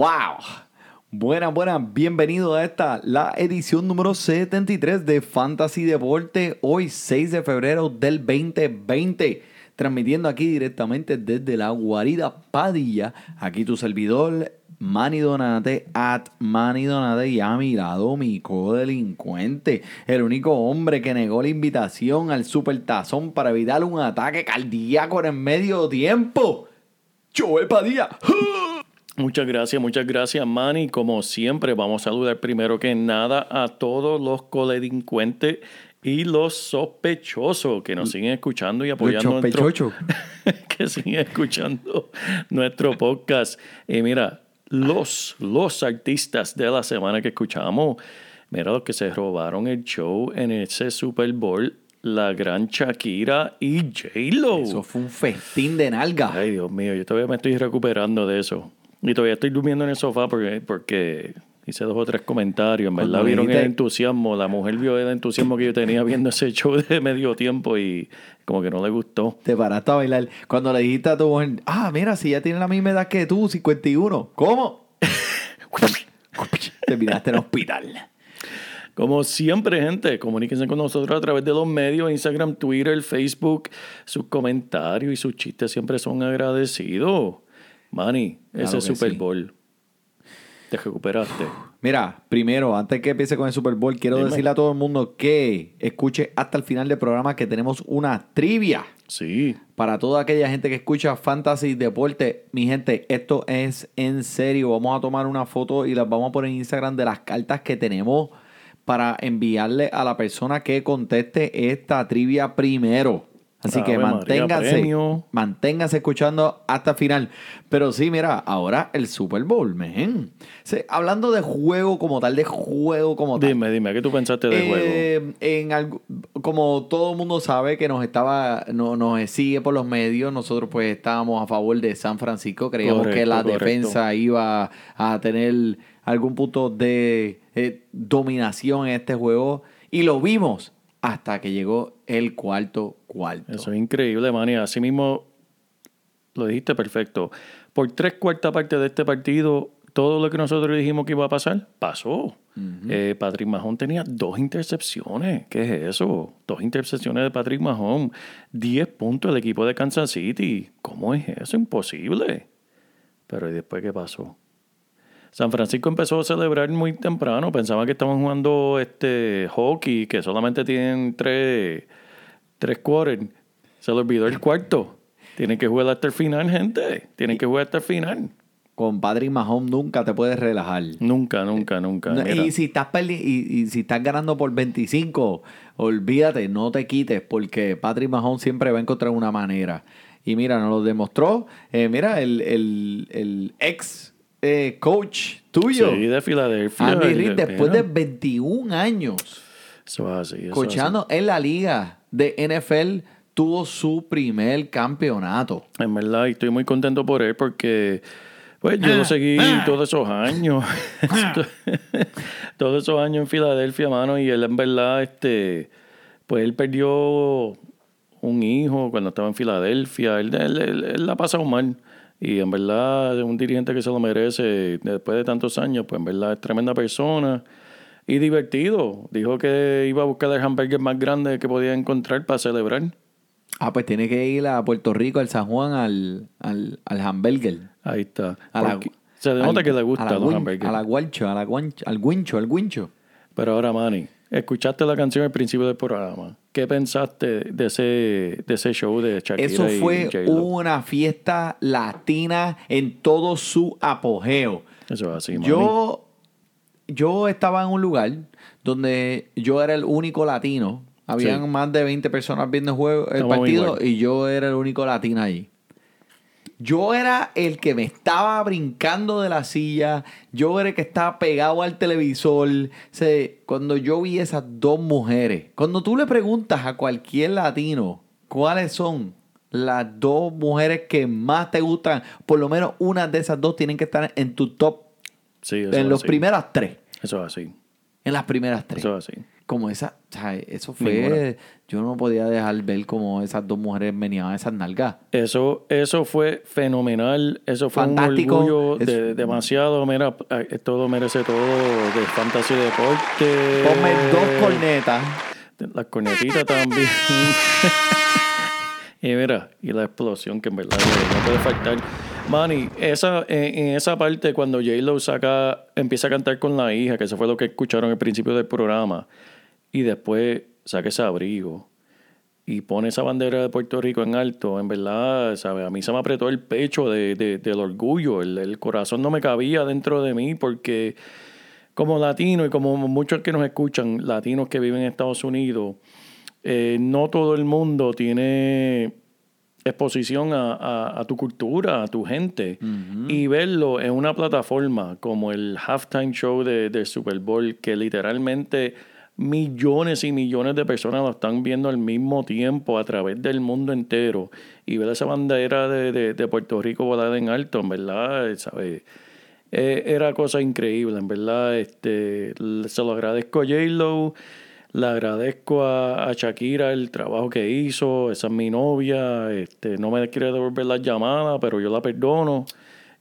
¡Wow! Buenas, buenas, bienvenido a esta, la edición número 73 de Fantasy Deporte, hoy 6 de febrero del 2020, transmitiendo aquí directamente desde la guarida Padilla, aquí tu servidor Manny Donate, at Manny Donate, y a mi lado mi codelincuente, el único hombre que negó la invitación al supertazón para evitar un ataque cardíaco en el medio tiempo, Joel Padilla. Muchas gracias, muchas gracias, Manny. Como siempre, vamos a saludar primero que nada a todos los codelincuentes y los sospechosos que nos siguen escuchando y apoyando nuestro, que siguen escuchando nuestro podcast. Y mira, los, los artistas de la semana que escuchamos, mira los que se robaron el show en ese Super Bowl la gran Shakira y J-Lo. Eso fue un festín de nalga. Ay, Dios mío, yo todavía me estoy recuperando de eso. Y todavía estoy durmiendo en el sofá porque, porque hice dos o tres comentarios. En verdad vieron el entusiasmo. La mujer vio el entusiasmo que yo tenía viendo ese show de medio tiempo y como que no le gustó. Te paraste a bailar. Cuando le dijiste a tu mujer, ah, mira, si ya tiene la misma edad que tú, 51. ¿Cómo? Te miraste en el hospital. Como siempre, gente, comuníquense con nosotros a través de los medios, Instagram, Twitter, Facebook. Sus comentarios y sus chistes siempre son agradecidos. Manny, ese Super Bowl. Te recuperaste. Mira, primero, antes que empiece con el Super Bowl, quiero decirle a todo el mundo que escuche hasta el final del programa que tenemos una trivia. Sí. Para toda aquella gente que escucha Fantasy Deporte, mi gente, esto es en serio. Vamos a tomar una foto y las vamos a poner en Instagram de las cartas que tenemos para enviarle a la persona que conteste esta trivia primero. Así que manténganse, manténganse escuchando hasta el final. Pero sí, mira, ahora el Super Bowl, men. hablando de juego como tal, de juego como tal. Dime, dime, ¿qué tú pensaste de juego? Eh, como todo el mundo sabe que nos estaba, no, nos sigue por los medios, nosotros pues estábamos a favor de San Francisco. Creíamos que la defensa iba a tener algún punto de eh, dominación en este juego. Y lo vimos hasta que llegó el cuarto cuarto. Eso es increíble, Manny. Así mismo lo dijiste perfecto. Por tres cuartas partes de este partido, todo lo que nosotros dijimos que iba a pasar, pasó. Eh, Patrick Mahon tenía dos intercepciones. ¿Qué es eso? Dos intercepciones de Patrick Mahon. Diez puntos del equipo de Kansas City. ¿Cómo es eso? Imposible. Pero ¿y después qué pasó? San Francisco empezó a celebrar muy temprano. Pensaban que estaban jugando este hockey, que solamente tienen tres, tres quarters. Se le olvidó el cuarto. Tienen que jugar hasta el final, gente. Tienen que jugar hasta el final. Con Patrick Mahomes nunca te puedes relajar. Nunca, nunca, nunca. y, si estás y, si estás ganando por 25, olvídate, no te quites, porque Patrick Mahomes siempre va a encontrar una manera. Y mira, nos lo demostró. Eh, mira, el, el, el ex eh, coach tuyo. Sí, de Filadelfia. Andy Reid, después de 21 años. coachando en la liga de NFL, tuvo su primer campeonato. En verdad, y estoy muy contento por él porque. Pues yo lo ah, seguí ah. todos esos años. Ah. todos esos años en Filadelfia, mano. Y él, en verdad, este. Pues él perdió un hijo cuando estaba en Filadelfia. Él, él, él la ha pasado mal. Y en verdad es un dirigente que se lo merece después de tantos años, pues en verdad es tremenda persona y divertido. Dijo que iba a buscar el hamburger más grande que podía encontrar para celebrar. Ah, pues tiene que ir a Puerto Rico, al San Juan, al, al, al hamburger. Ahí está. A la- se denota al- que le a gusta la los hamburgues. A la guancho, a la guancho, al guincho, al guincho. Pero ahora, Manny, escuchaste la canción al principio del programa. ¿Qué pensaste de ese, de ese show de Shakira Eso fue una fiesta latina en todo su apogeo. Eso es así. Yo, yo estaba en un lugar donde yo era el único latino. Habían Sí. más de 20 personas viendo el, juego, el Estamos partido y yo era el único latino allí. Yo era el que me estaba brincando de la silla. Yo era el que estaba pegado al televisor. O sea, cuando yo vi esas dos mujeres, cuando tú le preguntas a cualquier latino cuáles son las dos mujeres que más te gustan, por lo menos una de esas dos tienen que estar en tu top, Sí, eso en así. primeras tres. Eso es así. En las primeras tres. Eso es así. Como esa, o sea, eso fue, Ninguna. yo no podía dejar ver como esas dos mujeres meneaban esas nalgas. Eso, eso fue fenomenal. Eso fue Fantástico. un orgullo Es- de, demasiado. Mira, todo merece todo de fantasy deporte. Ponme dos cornetas. Las cornetitas también. y mira, y la explosión que en verdad no puede faltar. Manny, esa, en, en esa parte cuando J-Lo saca, empieza a cantar con la hija, que eso fue lo que escucharon al principio del programa, y después saca ese abrigo y pone esa bandera de Puerto Rico en alto, en verdad, ¿sabes? A mí se me apretó el pecho de, de- del orgullo, el, el corazón no me cabía dentro de mí porque como latino y como muchos que nos escuchan, latinos que viven en Estados Unidos, eh, no todo el mundo tiene exposición a, a- a tu cultura, a tu gente. Y verlo en una plataforma como el halftime show de, del Super Bowl, que literalmente millones y millones de personas lo están viendo al mismo tiempo a través del mundo entero. Y ver esa bandera de, de- Puerto Rico volada en alto, en verdad, ¿sabes? Eh, era cosa increíble, en verdad. Este, se lo agradezco a J-Lo, le agradezco a, a Shakira el trabajo que hizo. Esa es mi novia. Este, no me quiere devolver las llamadas, pero yo la perdono.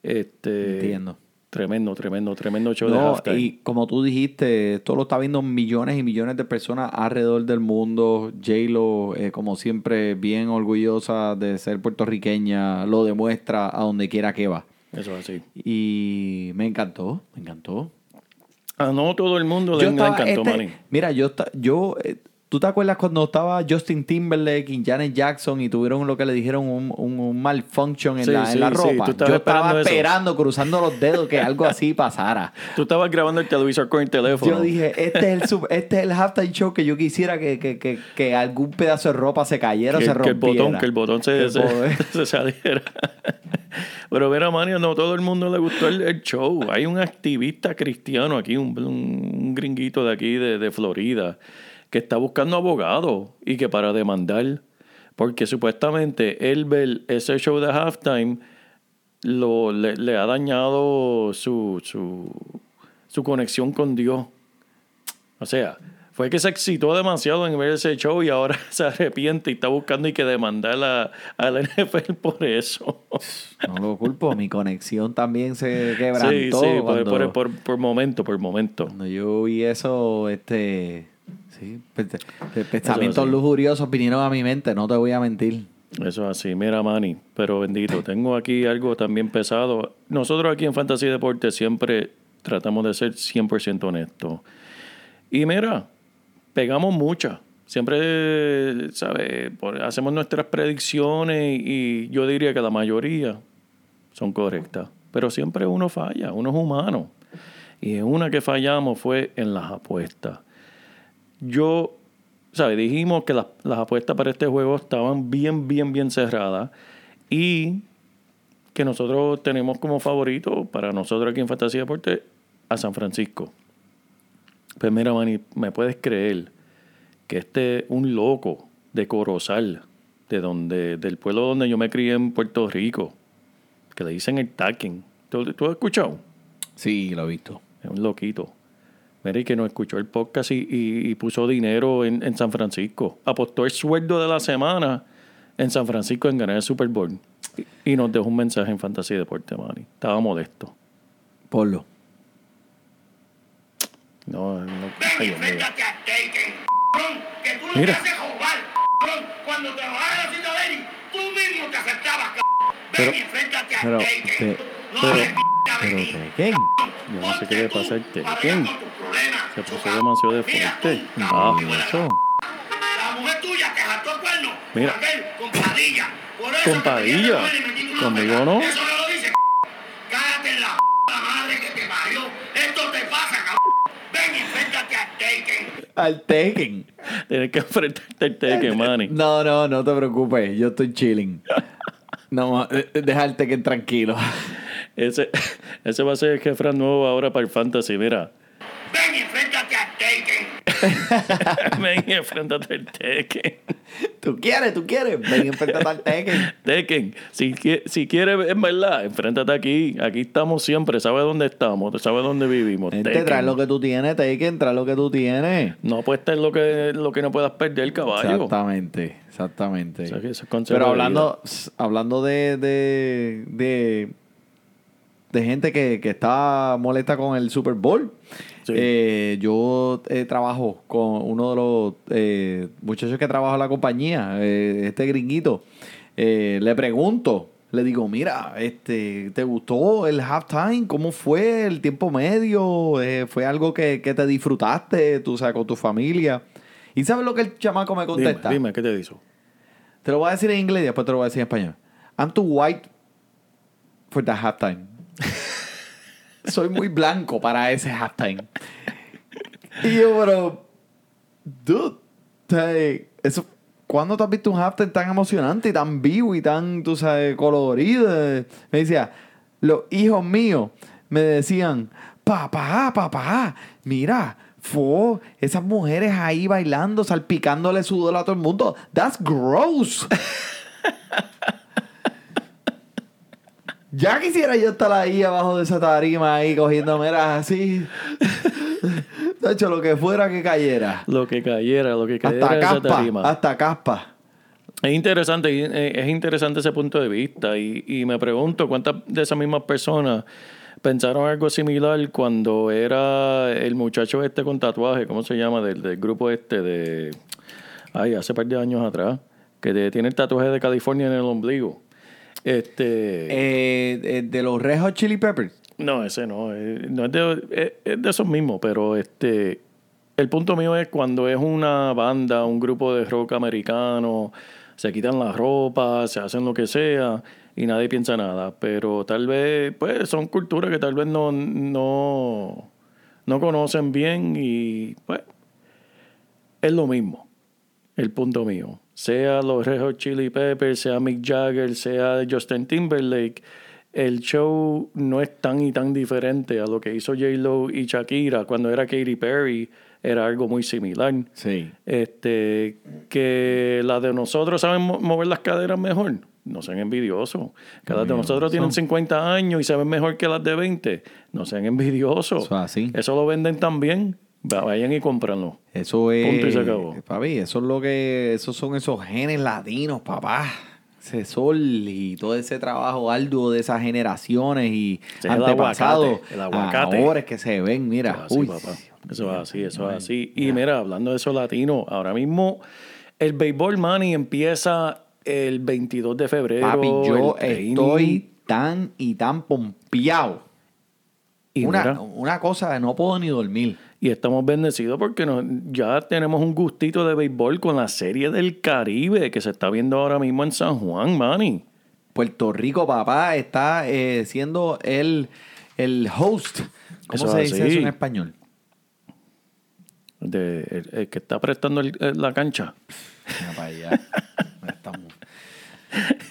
Este, Entiendo. Tremendo, tremendo, tremendo show de No, halftime. y como tú dijiste, esto lo está viendo millones y millones de personas alrededor del mundo. J-Lo, eh, como siempre, bien orgullosa de ser puertorriqueña, lo demuestra a donde quiera que va. Eso es así. Y me encantó, me encantó. A no todo el mundo le, encantó, este-. Mira, yo, yo eh, ¿tú te acuerdas cuando estaba Justin Timberlake y Janet Jackson y tuvieron lo que le dijeron un, un, un malfunction en, Sí, la, sí, en la ropa? yo estaba esperando eso. cruzando los dedos, que algo así pasara. Tú estabas grabando el televisor con el teléfono. Yo dije, este es el, sub- este es el halftime show que yo quisiera que, que, que, que algún pedazo de ropa se cayera o se que el rompiera. botón, que el botón se, se, se saliera. Pero mira, Manny, no todo el mundo le gustó el, el show. Hay un activista cristiano aquí, un, un- un gringuito de aquí, de, de Florida, que está buscando abogado y que para demandar, porque supuestamente él ve ese show de halftime lo, le, le ha dañado su, su, su conexión con Dios. O sea, fue que se excitó demasiado en ver ese show y ahora se arrepiente y está buscando y que demandar a, a la NFL por eso. No lo culpo, mi conexión también se sí, quebrantó. sí, cuando, por, por, por momento, por momento. cuando yo vi eso, este... Sí, pe- pensamientos lujuriosos vinieron a mi mente, no te voy a mentir. Eso es así, mira Manny, pero bendito, tengo aquí algo también pesado. Nosotros aquí en Fantasy Deportes siempre tratamos de ser 100% honestos. Y mira, pegamos muchas. Siempre, ¿sabes? Hacemos nuestras predicciones y yo diría que la mayoría son correctas. Pero siempre uno falla, uno es humano. Y en una que fallamos fue en las apuestas. Yo, ¿sabes? Dijimos que las, las apuestas para este juego estaban bien, bien, bien cerradas. Y que nosotros tenemos como favorito, para nosotros aquí en Fantasía Deporte, a San Francisco. Pues mira, Manny, me puedes creer que este, un loco de Corozal, de donde, del pueblo donde yo me crié en Puerto Rico, que le dicen el taquen. ¿Tú, tú has escuchado? Sí, lo he visto. Es un loquito. Mira, y que nos escuchó el podcast y, y- y puso dinero en, en San Francisco. Apostó el sueldo de la semana en San Francisco en ganar el Super Bowl. Y, y nos dejó un mensaje en Fantasy Deporte, Manny. Estaba molesto. Ponlo. No, no. ay, no Mira. Pero- Ven y enfréntate a Pero, No pero- Pero. Tekken. Yo no sé qué le pasa al Tekken. Se puso demasiado de fuerte. Ah, Eso. La mujer tuya te jaltó el cuerno. Mira. Con aquel, con Padilla. Por eso Con que te Padilla. viene a comer y me quita una Conmigo no. Eso no lo dice, c***. Cállate en la p*** la madre que te parió. Esto te pasa, cabrón. Ven y enfréntate a Taken. Al Tekken. Tienes que enfrentarte al Tekken, Manny. No, no, no te preocupes. Yo estoy chilling. No, eh, deja el Tekken tranquilo. Ese, ese va a ser el jefe nuevo ahora para el Fantasy. Mira, Ven y enfréntate a Taken. ven y enfréntate al Tekken. ¿Tú quieres? ¿Tú quieres? Ven y enfréntate al Tekken. Tekken, si, si quieres, en verdad, enfréntate aquí. Aquí estamos siempre. ¿Sabes dónde estamos? ¿Sabes dónde vivimos? Gente, Tekken. trae lo que tú tienes, Tekken. Trae lo que tú tienes. No apuestes lo que, lo que no puedas perder, caballo. Exactamente, exactamente. O sea, es Pero hablando, hablando de, de, de, de gente que, que está molesta con el Super Bowl, Sí. eh, yo eh, trabajo con uno de los eh, muchachos que trabaja en la compañía, este gringuito. Le pregunto, le digo, mira, este, ¿te gustó el halftime? ¿Cómo fue el tiempo medio? ¿Fue algo que, que te disfrutaste, tú sabes, con tu familia? ¿Y sabes lo que el chamaco me contesta? dime, ¿qué te hizo? Te lo voy a decir en inglés y después te lo voy a decir en español. I'm too white for the halftime. Soy muy blanco para ese halftime. Y yo, pero, dude, te- eso, ¿cuándo te has visto un halftime tan emocionante y tan vivo y tan, tú sabes, colorido? Me decía, los hijos míos me decían, papá, papá, mira, fue esas mujeres ahí bailando, salpicándole sudor a todo el mundo. That's gross. ya quisiera yo estar ahí abajo de esa tarima ahí cogiendo meras así. De hecho, lo que fuera que cayera. Lo que cayera, lo que cayera Hasta esa caspa, tarima. hasta caspa. Es interesante, eh, es interesante ese punto de vista y, y me pregunto cuántas de esas mismas personas pensaron algo similar cuando era el muchacho este con tatuaje, ¿cómo se llama? Del, del grupo este de... Ay, hace par de años atrás, que de- tiene el tatuaje de California en el ombligo. Este... Eh, eh, de los Red Hot Chili Peppers. No, ese no. eh, no es de, es- es de esos mismos, pero este. El punto mío es cuando es una banda, un grupo de rock americano, se quitan la ropa, se hacen lo que sea y nadie piensa nada. Pero tal vez, pues son culturas que tal vez no, no, no conocen bien y pues es lo mismo. El punto mío. Sea los Red Hot Chili Peppers, sea Mick Jagger, sea Justin Timberlake, el show no es tan y tan diferente a lo que hizo J-Lo y Shakira cuando era Katy Perry. Era algo muy similar. Sí. Este, que las de nosotros saben mo- mover las caderas mejor. No sean envidiosos. Que las de nosotros tienen 50 años y se ven mejor que las de 20. No sean envidiosos. Eso así. Eso lo venden también. Va- Vayan y cómpranlo. Eso es. Punto y se acabó. Papi, eso es lo que. Esos son esos genes latinos, papá. Ese sol y todo ese trabajo arduo de esas generaciones y el antepasados. aguacate, el aguacate. Ahora es que se ven, mira. Eso es así, uy. papá. Eso es así, eso es así. Y mira, hablando de eso latino, ahora mismo el béisbol money empieza el 22 de febrero. Papi, yo el estoy tan y tan pompeado. Y Una, mira, una cosa de no puedo ni dormir. Y estamos bendecidos porque nos- ya tenemos un gustito de béisbol con la serie del Caribe que se está viendo ahora mismo en San Juan, Manny. Puerto Rico, papá, está eh, siendo el, el host. ¿Cómo Eso se dice así. eso en español? De, el, el que está prestando el- la cancha. Mira para allá. Estamos.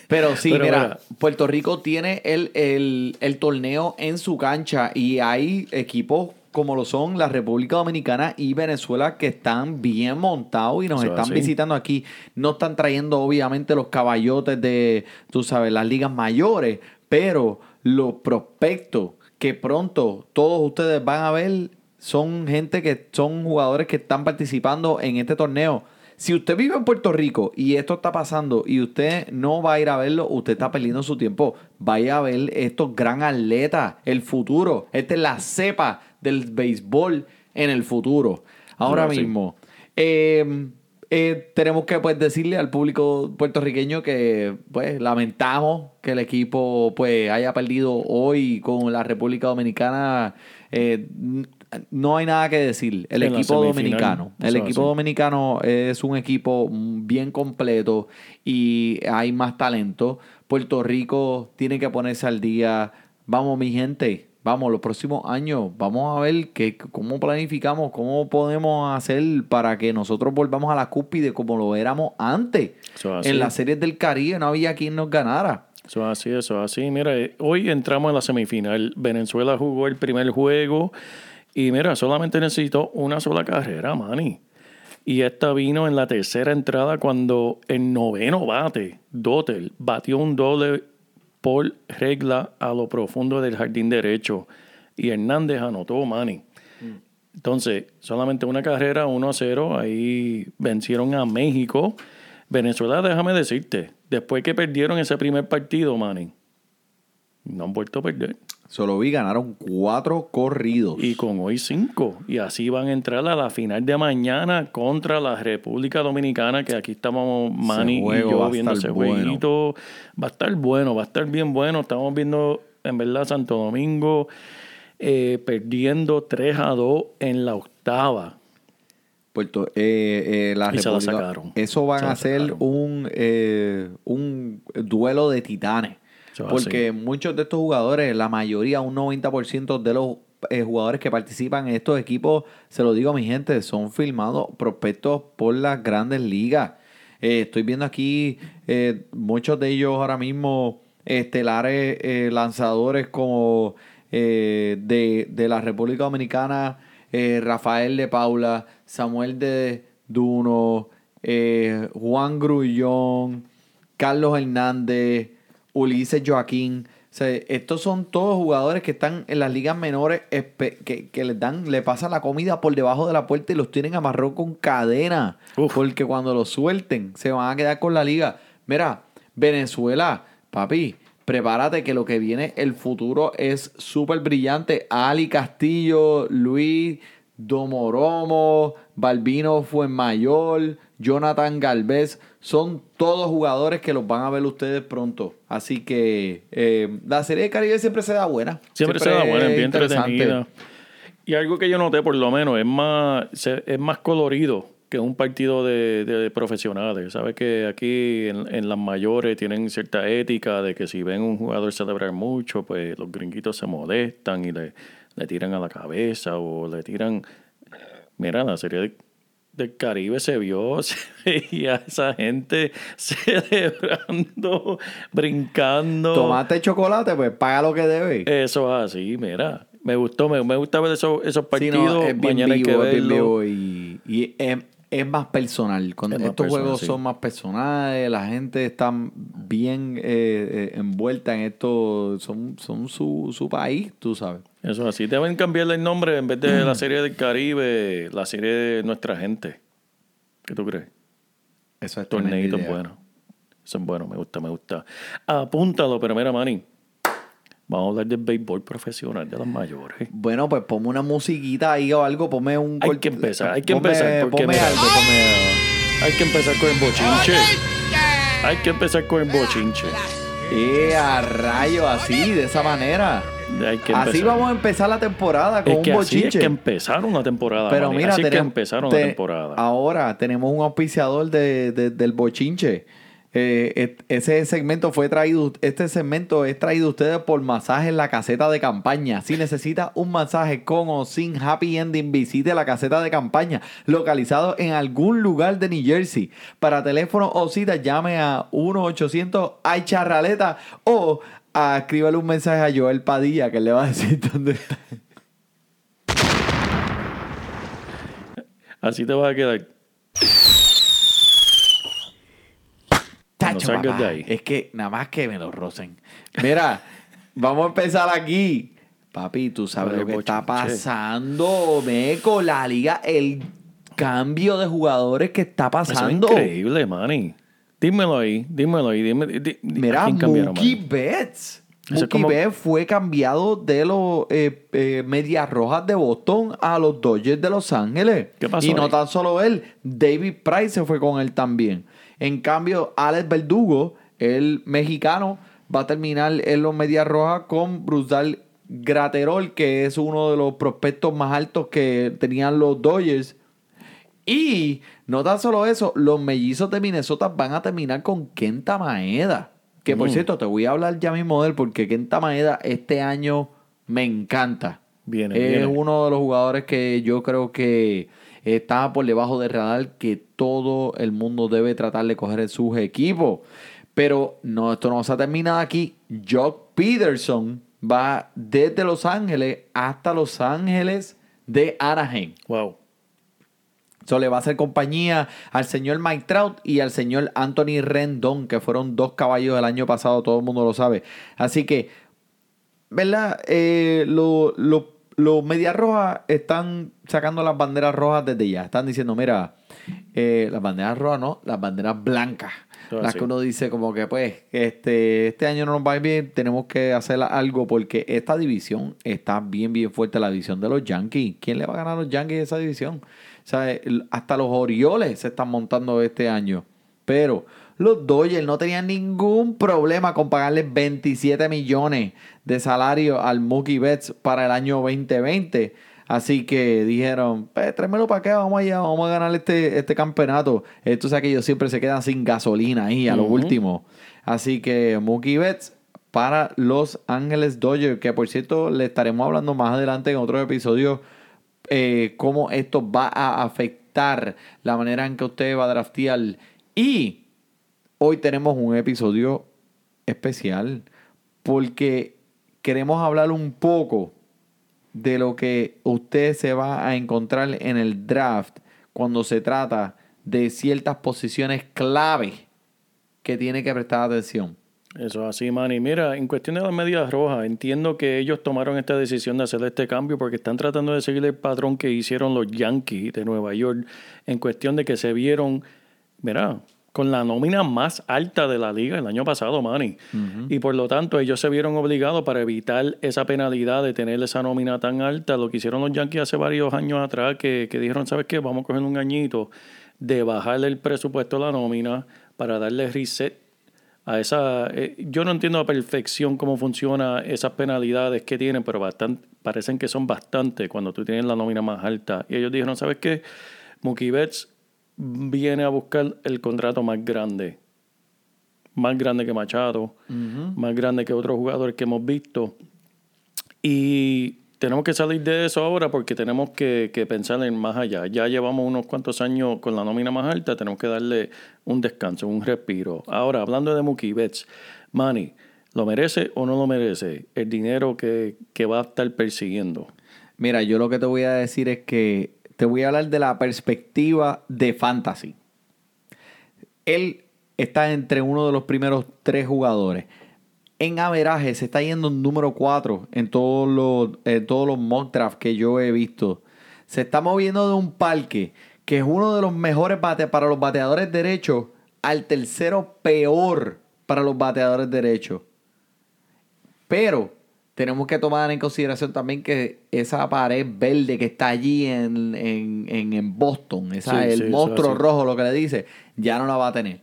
Pero sí, Pero mira, mira. Puerto Rico tiene el, el- el torneo en su cancha y hay equipos como lo son la República Dominicana y Venezuela que están bien montados y nos Eso están así. visitando aquí. No están trayendo obviamente los caballotes de, tú sabes, las ligas mayores, pero los prospectos que pronto todos ustedes van a ver son gente que son jugadores que están participando en este torneo. Si usted vive en Puerto Rico y esto está pasando y usted no va a ir a verlo, usted está perdiendo su tiempo. Vaya a ver estos gran atletas, el futuro. Esta es la cepa del béisbol en el futuro. Ahora sí. mismo. eh, eh, tenemos que pues decirle al público puertorriqueño que pues lamentamos que el equipo pues haya perdido hoy con la República Dominicana. Eh, no hay nada que decir. El En equipo dominicano. El equipo así. dominicano es un equipo bien completo y hay más talento. Puerto Rico tiene que ponerse al día. Vamos, mi gente. Vamos, los próximos años, vamos a ver que, cómo planificamos, cómo podemos hacer para que nosotros volvamos a la cúspide como lo éramos antes. Eso es así. En las series del Caribe no había quien nos ganara. Eso es así, eso es así. Mira, eh, hoy entramos en la semifinal. Venezuela jugó el primer juego y mira, solamente necesitó una sola carrera, Manny. Y esta vino en la tercera entrada cuando en noveno bate, Dotel batió un doble por regla a lo profundo del jardín derecho. Y Hernández anotó, Manny. Entonces, solamente una carrera, 1 a 0. Ahí vencieron a México. Venezuela, déjame decirte, después que perdieron ese primer partido, Manny, no han vuelto a perder. Solo vi, ganaron cuatro corridos. Y con hoy cinco. Y así van a entrar a la final de mañana contra la República Dominicana, que aquí estamos Manny y yo viendo ese bueno. jueguito. Va a estar bueno, va a estar bien bueno. Estamos viendo, en verdad, Santo Domingo eh, perdiendo 3 a 2 en la octava. Puerto, eh, eh, la Y se la sacaron. Eso van Se a ser un, eh, un duelo de titanes. Porque muchos de estos jugadores, la mayoría, un 90% de los eh, jugadores que participan en estos equipos, se lo digo a mi gente, son firmados prospectos por las grandes ligas. Eh, estoy viendo aquí eh, muchos de ellos ahora mismo estelares lanzadores como de, de la República Dominicana, Rafael de Paula, Samuel de Duno, Juan Grullón, Carlos Hernández, Ulises Joaquín. O sea, estos son todos jugadores que están en las ligas menores que, que les dan, le pasan la comida por debajo de la puerta y los tienen amarrados con cadena. Uf. Porque cuando los suelten, se van a quedar con la liga. Mira, Venezuela, papi, prepárate que lo que viene, el futuro es súper brillante. Ali Castillo, Luis Domoromo, Balbino Fuenmayor, Jonathan Galvez, son todos jugadores que los van a ver ustedes pronto. Así que eh, la serie de Caribe siempre se da buena. Siempre, se da buena, es bien interesante. entretenida. Y algo que yo noté, por lo menos, es más, es más colorido que un partido de, de profesionales. Sabes que aquí en, en las mayores tienen cierta ética de que si ven un jugador celebrar mucho, pues los gringuitos se molestan y le, le tiran a la cabeza o le tiran... Mira, la serie de- del Caribe se vio, se veía esa gente celebrando, brincando. Tomate chocolate, pues paga lo que debe. Eso es así, mira. Me gustó, me, me gusta ver esos, esos Sí, partidos. no, es bien Mañana hay que vivo, es bien vivo y, y es, es más personal. Cuando Es más estos personal, juegos sí. son más personales, la gente está bien eh, eh, envuelta en esto, son, son su, su país, tú sabes. Eso es así. Deben cambiarle el nombre en vez de la serie del Caribe, la serie de nuestra gente. ¿Qué tú crees? Eso es Torneito tremenda idea. bueno. Eso es bueno, me gusta, me gusta. Apúntalo, pero mira, Manny. Vamos a hablar del béisbol profesional de las mayores. Bueno, pues ponme una musiquita ahí o algo, ponme un... Hay que empezar, hay que ponme- empezar, porque ponme mira- algo, ponme... Hay que empezar con el bochinche. Hay que empezar con el bochinche. Eh, a rayo, así, de esa manera. Hay que Así vamos a empezar la temporada con Es que un así es que empezaron la temporada. Pero mira, así es que tenemos- empezaron te- la temporada. Ahora tenemos un auspiciador de, de- del bochinche. Eh, ese segmento fue traído, este segmento es traído a ustedes por Masaje en la Caseta de Campaña. Si necesita un masaje con o sin happy ending, visite la caseta de campaña, localizado en algún lugar de New Jersey. Para teléfono o cita, llame a 1-800 ay charraleta o a, escríbale un mensaje a Joel Padilla que le va a decir dónde está. Así te vas a quedar. Tacho, salgas papá, de ahí. Es que nada más que me lo rocen. Mira, vamos a empezar aquí. Papi, tú sabes lo que está pasando, Meco, la liga, el cambio de jugadores que está Eso es pasando. increíble, Manny. Dímelo ahí, dímelo ahí. Dime, di- di- ¿a Mira, quién Mookie? Betts. Eso es Mookie como- Betts fue cambiado de los eh, eh, Medias Rojas de Boston a los Dodgers de Los Ángeles. ¿Qué pasó Y no ahí? tan solo él, David Price se fue con él también. En cambio, Alex Verdugo, el mexicano, va a terminar en los Medias Rojas con Brusdal Graterol, que es uno de los prospectos más altos que tenían los Dodgers. Y no tan solo eso, los mellizos de Minnesota van a terminar con Kenta Maeda. Que por Mm. cierto, te voy a hablar ya mismo de él porque Kenta Maeda este año me encanta. Viene, es viene. uno de los jugadores que yo creo que está por debajo del radar que todo el mundo debe tratar de coger en sus equipos. Pero no, esto no se termina aquí. Jock Peterson va desde Los Ángeles hasta Los Ángeles de Anaheim. Wow. So, le va a hacer compañía al señor Mike Trout y al señor Anthony Rendon, que fueron dos caballos del año pasado, todo el mundo lo sabe. Así que, ¿verdad? Eh, lo- lo- los Medias Rojas están sacando las banderas rojas desde ya. Están diciendo, mira, eh, las banderas rojas no, las banderas blancas. Todo las así. que uno dice como que pues este, este año no nos va a ir bien, tenemos que hacer algo porque esta división está bien, bien fuerte, la división de los Yankees. ¿Quién le va a ganar a los Yankees esa división? Sea, hasta los Orioles se están montando este año. Pero los Dodgers no tenían ningún problema con pagarle 27 millones de salario al Mookie Betts para el año 2020. Así que dijeron, pues tráemelo para acá, vamos allá, vamos a ganar este, este campeonato. Esto es que ellos siempre se quedan sin gasolina ahí a lo Ujú. último. Así que Mookie Betts para Los Ángeles Dodgers, que por cierto le estaremos hablando más adelante en otro episodio eh, cómo esto va a afectar la manera en que usted va a draftear. Y hoy tenemos un episodio especial porque queremos hablar un poco de lo que usted se va a encontrar en el draft cuando se trata de ciertas posiciones clave que tiene que prestar atención. Eso es así, Manny. Mira, en cuestión de las medias rojas, entiendo que ellos tomaron esta decisión de hacer este cambio porque están tratando de seguir el patrón que hicieron los Yankees de Nueva York en cuestión de que se vieron, mira, con la nómina más alta de la liga el año pasado, Manny. Y por lo tanto, ellos se vieron obligados para evitar esa penalidad de tener esa nómina tan alta. Lo que hicieron los Yankees hace varios años atrás, que, que dijeron, ¿sabes qué? Vamos a coger un añito de bajarle el presupuesto a la nómina para darle reset a esa eh, yo no entiendo a perfección cómo funciona esas penalidades que tienen, pero bastante, parecen que son bastante cuando tú tienes la nómina más alta. Y ellos dijeron, ¿sabes qué? Mookie Betts viene a buscar el contrato más grande. Más grande que Machado, más grande que otros jugadores que hemos visto. Y tenemos que salir de eso ahora porque tenemos que, que pensar en más allá. Ya llevamos unos cuantos años con la nómina más alta, tenemos que darle un descanso, un respiro. Ahora, hablando de Mookie Betts, Manny, ¿lo merece o no lo merece el dinero que, que va a estar persiguiendo? Mira, yo lo que te voy a decir es que te voy a hablar de la perspectiva de fantasy. Él está entre uno de los primeros tres jugadores. En averaje se está yendo número 4 en todos los, en todos los mock drafts que yo he visto. Se está moviendo de un parque que es uno de los mejores bate para los bateadores derechos al tercero peor para los bateadores derechos. Pero tenemos que tomar en consideración también que esa pared verde que está allí en, en, en- Boston, esa, Sí, el sí, monstruo rojo, lo que le dice, ya no la va a tener.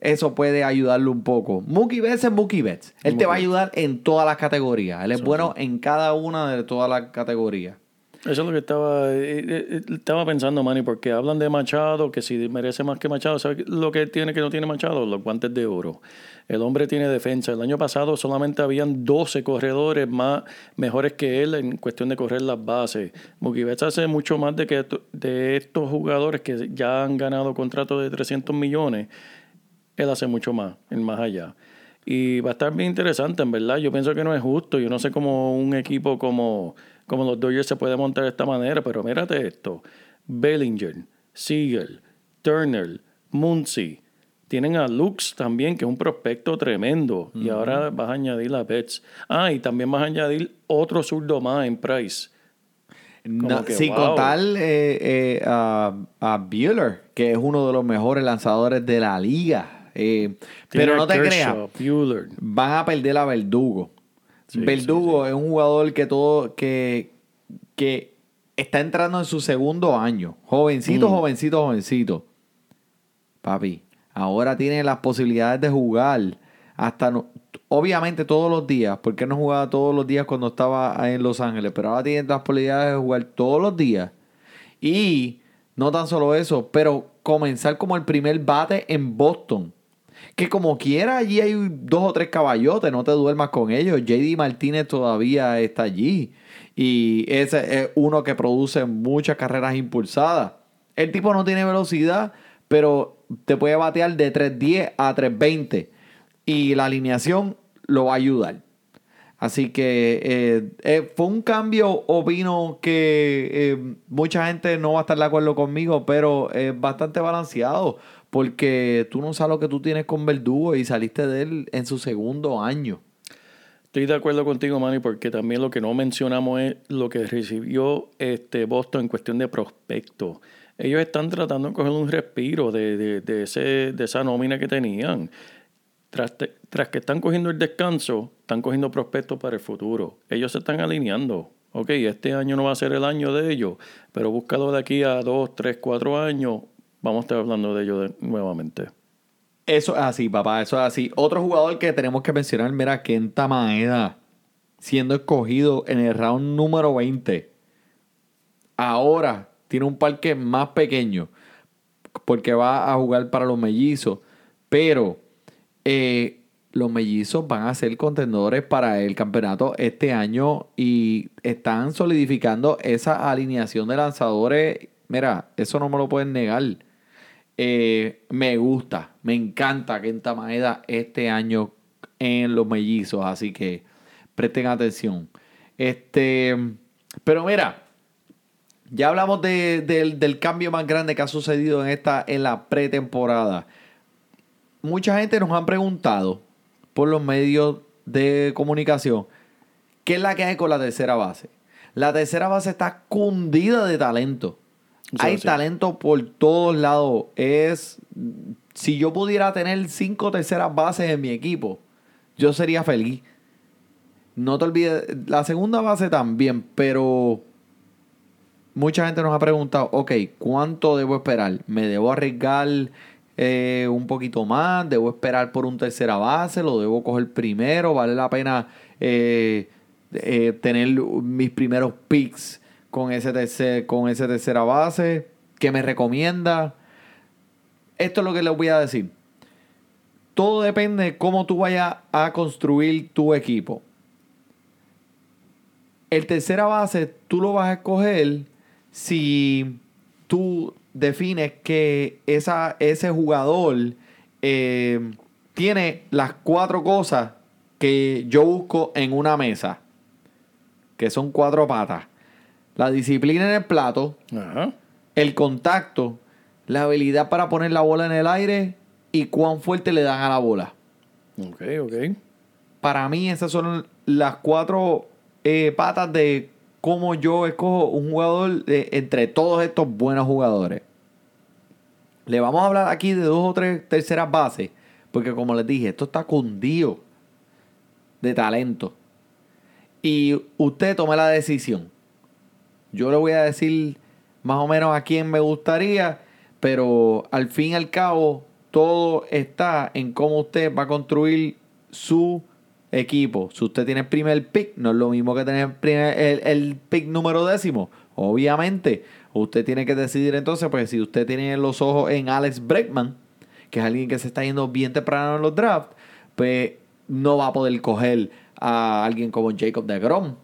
Eso puede ayudarle un poco. Mookie Betts es Mookie Betts. Él te va a ayudar en todas las categorías. Él es bueno en cada una de todas las categorías. Eso es lo que estaba, eh, eh, estaba pensando, Manny, porque hablan de Machado, que si merece más que Machado, ¿sabes lo que tiene que no tiene Machado? Los guantes de oro. El hombre tiene defensa. El año pasado solamente habían 12 corredores más mejores que él en cuestión de correr las bases. Mookie Betts hace mucho más de, que de estos jugadores que ya han ganado contratos de 300 millones. Él hace mucho más, el más allá. Y va a estar bien interesante, en verdad. Yo pienso que no es justo. Yo no sé cómo un equipo como, como los Dodgers se puede montar de esta manera, pero mírate esto. Bellinger, Siegel, Turner, Muncy. Tienen a Lux también, que es un prospecto tremendo. Y ahora vas a añadir a Betts. Ah, y también vas a añadir otro zurdo más en Price. No, que, sin wow. contar eh, eh, a, a Bueller, que es uno de los mejores lanzadores de la liga. Eh, pero no te creas, van a perder a Verdugo. Sí, Verdugo es un jugador que todo, que, que está entrando en su segundo año. Jovencito, Mm. jovencito, jovencito. Papi, ahora tiene las posibilidades de jugar hasta no- obviamente todos los días, porque no jugaba todos los días cuando estaba en Los Ángeles, pero ahora tiene las posibilidades de jugar todos los días. Y no tan solo eso, pero comenzar como el primer bate en Boston. Que como quiera, allí hay dos o tres caballotes, no te duermas con ellos. JD Martínez todavía está allí. Y ese es uno que produce muchas carreras impulsadas. El tipo no tiene velocidad, pero te puede batear de 3.10 a 3.20. Y la alineación lo va a ayudar. Así que eh, eh, fue un cambio, opino que eh, mucha gente no va a estar de acuerdo conmigo, pero es bastante balanceado porque tú no sabes lo que tú tienes con Verdugo y saliste de él en su segundo año. Estoy de acuerdo contigo, Manny, porque también lo que no mencionamos es lo que recibió este Boston en cuestión de prospecto. Ellos están tratando de coger un respiro de, de, ese, de esa nómina que tenían. Tras, tras que están cogiendo el descanso, están cogiendo prospectos para el futuro. Ellos se están alineando. Ok, este año no va a ser el año de ellos, pero búscalo de aquí a dos, tres, cuatro años. Vamos a estar hablando de ellos de- nuevamente. Eso es así, papá, eso es así. Otro jugador que tenemos que mencionar, mira, Kenta Maeda, siendo escogido en el round número 20. Ahora tiene un parque más pequeño porque va a jugar para los mellizos, pero eh, los mellizos van a ser contendores para el campeonato este año y están solidificando esa alineación de lanzadores. Mira, eso no me lo pueden negar. Eh, me gusta, me encanta Kenta Maeda este año en los mellizos, así que presten atención. Este, pero mira, ya hablamos de- del, del cambio más grande que ha sucedido en esta en la pretemporada. Mucha gente nos han preguntado por los medios de comunicación qué es la que hay con la tercera base. La tercera base está cundida de talento. Hay talento por todos lados. Es si yo pudiera tener cinco terceras bases en mi equipo, yo sería feliz. No te olvides, la segunda base también, pero mucha gente nos ha preguntado, ok, ¿cuánto debo esperar? ¿Me debo arriesgar eh, un poquito más? ¿Debo esperar por un tercera base? ¿Lo debo coger primero? ¿Vale la pena eh, eh, tener mis primeros picks con ese, tercer, con ese tercera base? ¿Qué me recomienda? Esto es lo que les voy a decir. Todo depende de cómo tú vayas a construir tu equipo. El tercera base tú lo vas a escoger si tú defines que esa, ese jugador eh, tiene las cuatro cosas que yo busco en una mesa, que son cuatro patas. La disciplina en el plato, Ajá. el contacto, la habilidad para poner la bola en el aire y cuán fuerte le dan a la bola. Ok, ok. Para mí esas son las cuatro eh, patas de cómo yo escojo un jugador de- entre todos estos buenos jugadores. Le vamos a hablar aquí de dos o tres terceras bases, porque como les dije, esto está cundido de talento. Y usted tome la decisión. Yo le voy a decir más o menos a quién me gustaría, pero al fin y al cabo todo está en cómo usted va a construir su equipo. Si usted tiene el primer pick, no es lo mismo que tener el, pick número décimo. Obviamente, usted tiene que decidir entonces, pues si usted tiene los ojos en Alex Breckman, que es alguien que se está yendo bien temprano en los drafts, pues no va a poder coger a alguien como Jacob de Grom,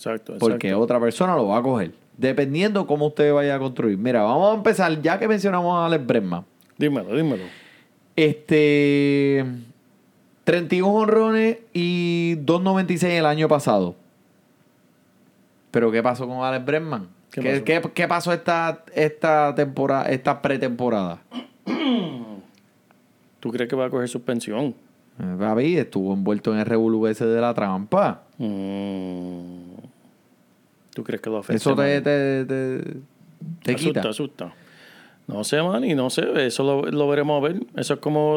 Exacto, exacto. porque otra persona lo va a coger. Dependiendo cómo usted vaya a construir. Mira, vamos a empezar, ya que mencionamos a Alex Breckman. Dímelo, dímelo. Este. 31 honrones y 2.96 el año pasado. Pero ¿qué pasó con Alex Bregman? ¿Qué ¿Qué, pasó? qué- qué pasó esta, esta temporada, esta pretemporada? ¿Tú crees que va a coger suspensión? Eh, Papi, estuvo envuelto en el revolú ese de la trampa. Mm. ¿Tú crees que lo afecta? Eso te, te, te, te quita. Asusta, asusta. No sé, man, y no sé, eso lo, lo veremos a ver. Eso es como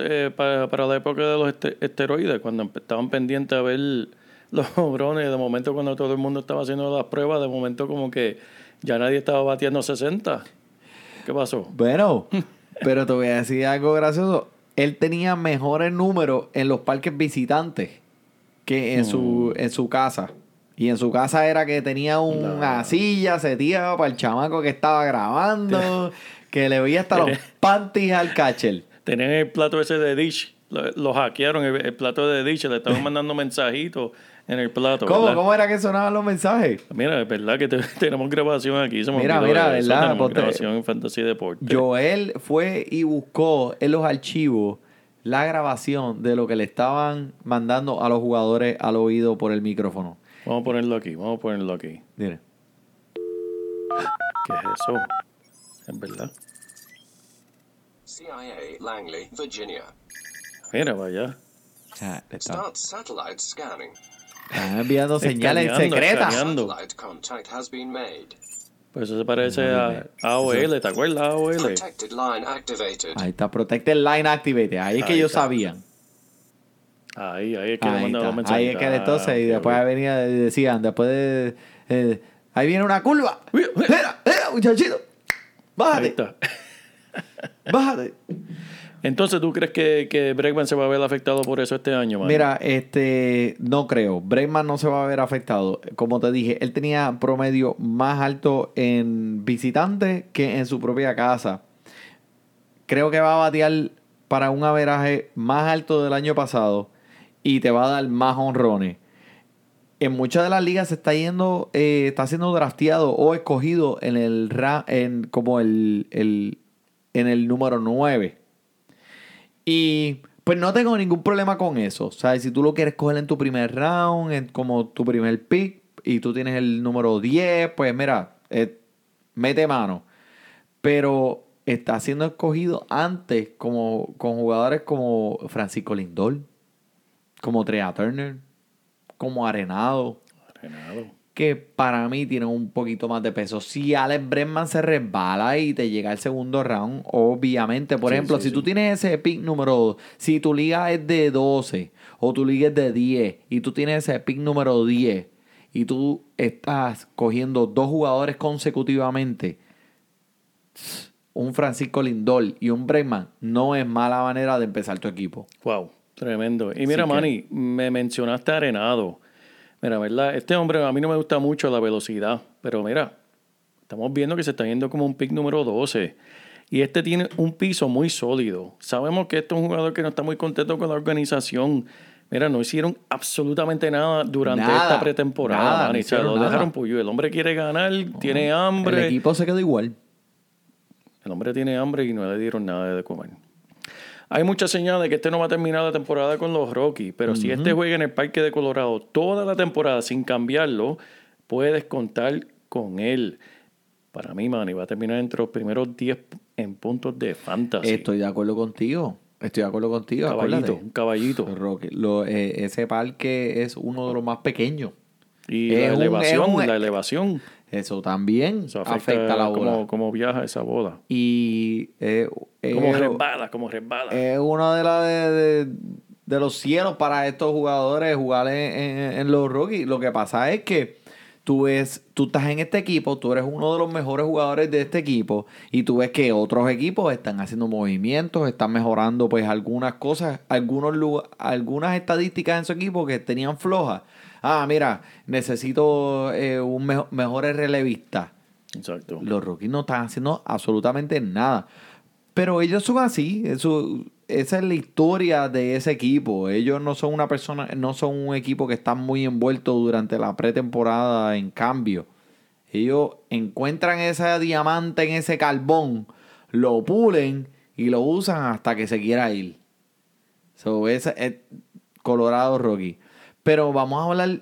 eh, para, para la época de los este- esteroides, cuando estaban pendientes a ver los Brones, de momento cuando todo el mundo estaba haciendo las pruebas, de momento como que ya nadie estaba batiendo 60. ¿Qué pasó? Bueno, pero te voy a decir algo gracioso. Él tenía mejores números en los parques visitantes que en, su, en su casa. Y en su casa era que tenía una silla seteada para el chamaco que estaba grabando, que le veía hasta los panties al catcher. Tenían el plato ese de Dish, lo, lo hackearon, el, el plato de Dish, le estaban mandando mensajitos en el plato. ¿Cómo, ¿verdad? ¿Cómo era que sonaban los mensajes? Mira, es verdad que te- tenemos grabación aquí. se me Mira, mira, eso, ¿verdad? Tenemos Ponte- grabación en Fantasy Deporte. Joel fue y buscó en los archivos la grabación de lo que le estaban mandando a los jugadores al oído por el micrófono. Vamos a ponerlo aquí, vamos a ponerlo aquí. Mire. ¿Qué es eso? Es verdad. CIA, Langley, Virginia. Mira, vaya. O sea, le están, Start satellite scanning. están enviando señales Escaneando, secretas. escaneando. Satellite contact has been made. Pues eso se parece a AOL, ¿te acuerdas AOL? Protected line activated. Ahí está, Protected Line Activated. Ahí es que Ahí ellos está. sabían. Ahí, ahí es que le Ahí, mensajes. ahí es que entonces, y Ah, después ok, ok. venía y decían, después de. eh, ahí viene una curva. Mira, mira, muchachito. Ahí Bájate, está. bájate. Entonces, ¿tú crees que, que Bregman se va a ver afectado por eso este año, man? Mira, este, no creo. Bregman no se va a ver afectado. Como te dije, él tenía promedio más alto en visitantes que en su propia casa. Creo que va a batear para un averaje más alto del año pasado y te va a dar más honrones. En muchas de las ligas se está yendo, eh, está siendo drafteado o escogido en el ra- en como el, el- en el número 9. Y pues no tengo ningún problema con eso. O sea, si tú lo quieres coger en tu primer round, en como tu primer pick, y tú tienes el número 10, pues mira, eh, mete mano. Pero está siendo escogido antes como, con jugadores como Francisco Lindor, como Trea Turner, como Arenado Renado. que para mí tienen un poquito más de peso. Si Alex Bregman se resbala y te llega al segundo round, obviamente, por Sí, ejemplo, sí, si sí. tú tienes ese pick número, si tu liga es de 12 o tu liga es de 10 y tú tienes ese pick número 10 y tú estás cogiendo dos jugadores consecutivamente, un Francisco Lindor y un Bregman, no es mala manera de empezar tu equipo. Wow, tremendo. Y mira, que- Manny, me mencionaste Arenado. Mira, ¿verdad? Este hombre a mí no me gusta mucho la velocidad, pero mira, estamos viendo que se está yendo como un pick número 12. Y este tiene un piso muy sólido. Sabemos que este es un jugador que no está muy contento con la organización. Mira, no hicieron absolutamente nada durante Nada, esta pretemporada, nada, Manny. no O sea, lo nada. dejaron pollo. El hombre quiere ganar, tiene hambre. El equipo se quedó igual. El hombre tiene hambre y no le dieron nada de comer. Hay muchas señales de que este no va a terminar la temporada con los Rockies, pero si este juega en el Parque de Colorado toda la temporada sin cambiarlo, puedes contar con él. Para mí, Manny, va a terminar entre los primeros 10 en puntos de fantasy. Estoy de acuerdo contigo. Estoy de acuerdo contigo. caballito, acuérdate. un caballito. Roque, lo- eh, ese parque es uno de los más pequeños. Y Es la un- elevación, es la elevación. Eso también Eso afecta, afecta, la bola. cómo, cómo viaja esa bola. Y eh, eh, Como resbala, como resbala. es uno de, la de, de- de los cielos para estos jugadores jugar en, en- en los Rockies. Lo que pasa es que tú ves, tú estás en este equipo, tú eres uno de los mejores jugadores de este equipo y tú ves que otros equipos están haciendo movimientos, están mejorando pues algunas cosas, algunos lugar- algunas estadísticas en su equipo que tenían flojas. Ah, mira, necesito eh, un mejo- mejores relevistas. Exacto. Los Rockies no están haciendo absolutamente nada. Pero ellos son así. Eso, esa es la historia de ese equipo. Ellos no son una persona, no son un equipo que está muy envuelto durante la pretemporada en cambio. Ellos encuentran ese diamante en ese carbón, lo pulen y lo usan hasta que se quiera ir. So, ese es Colorado Rocky. Pero vamos a hablar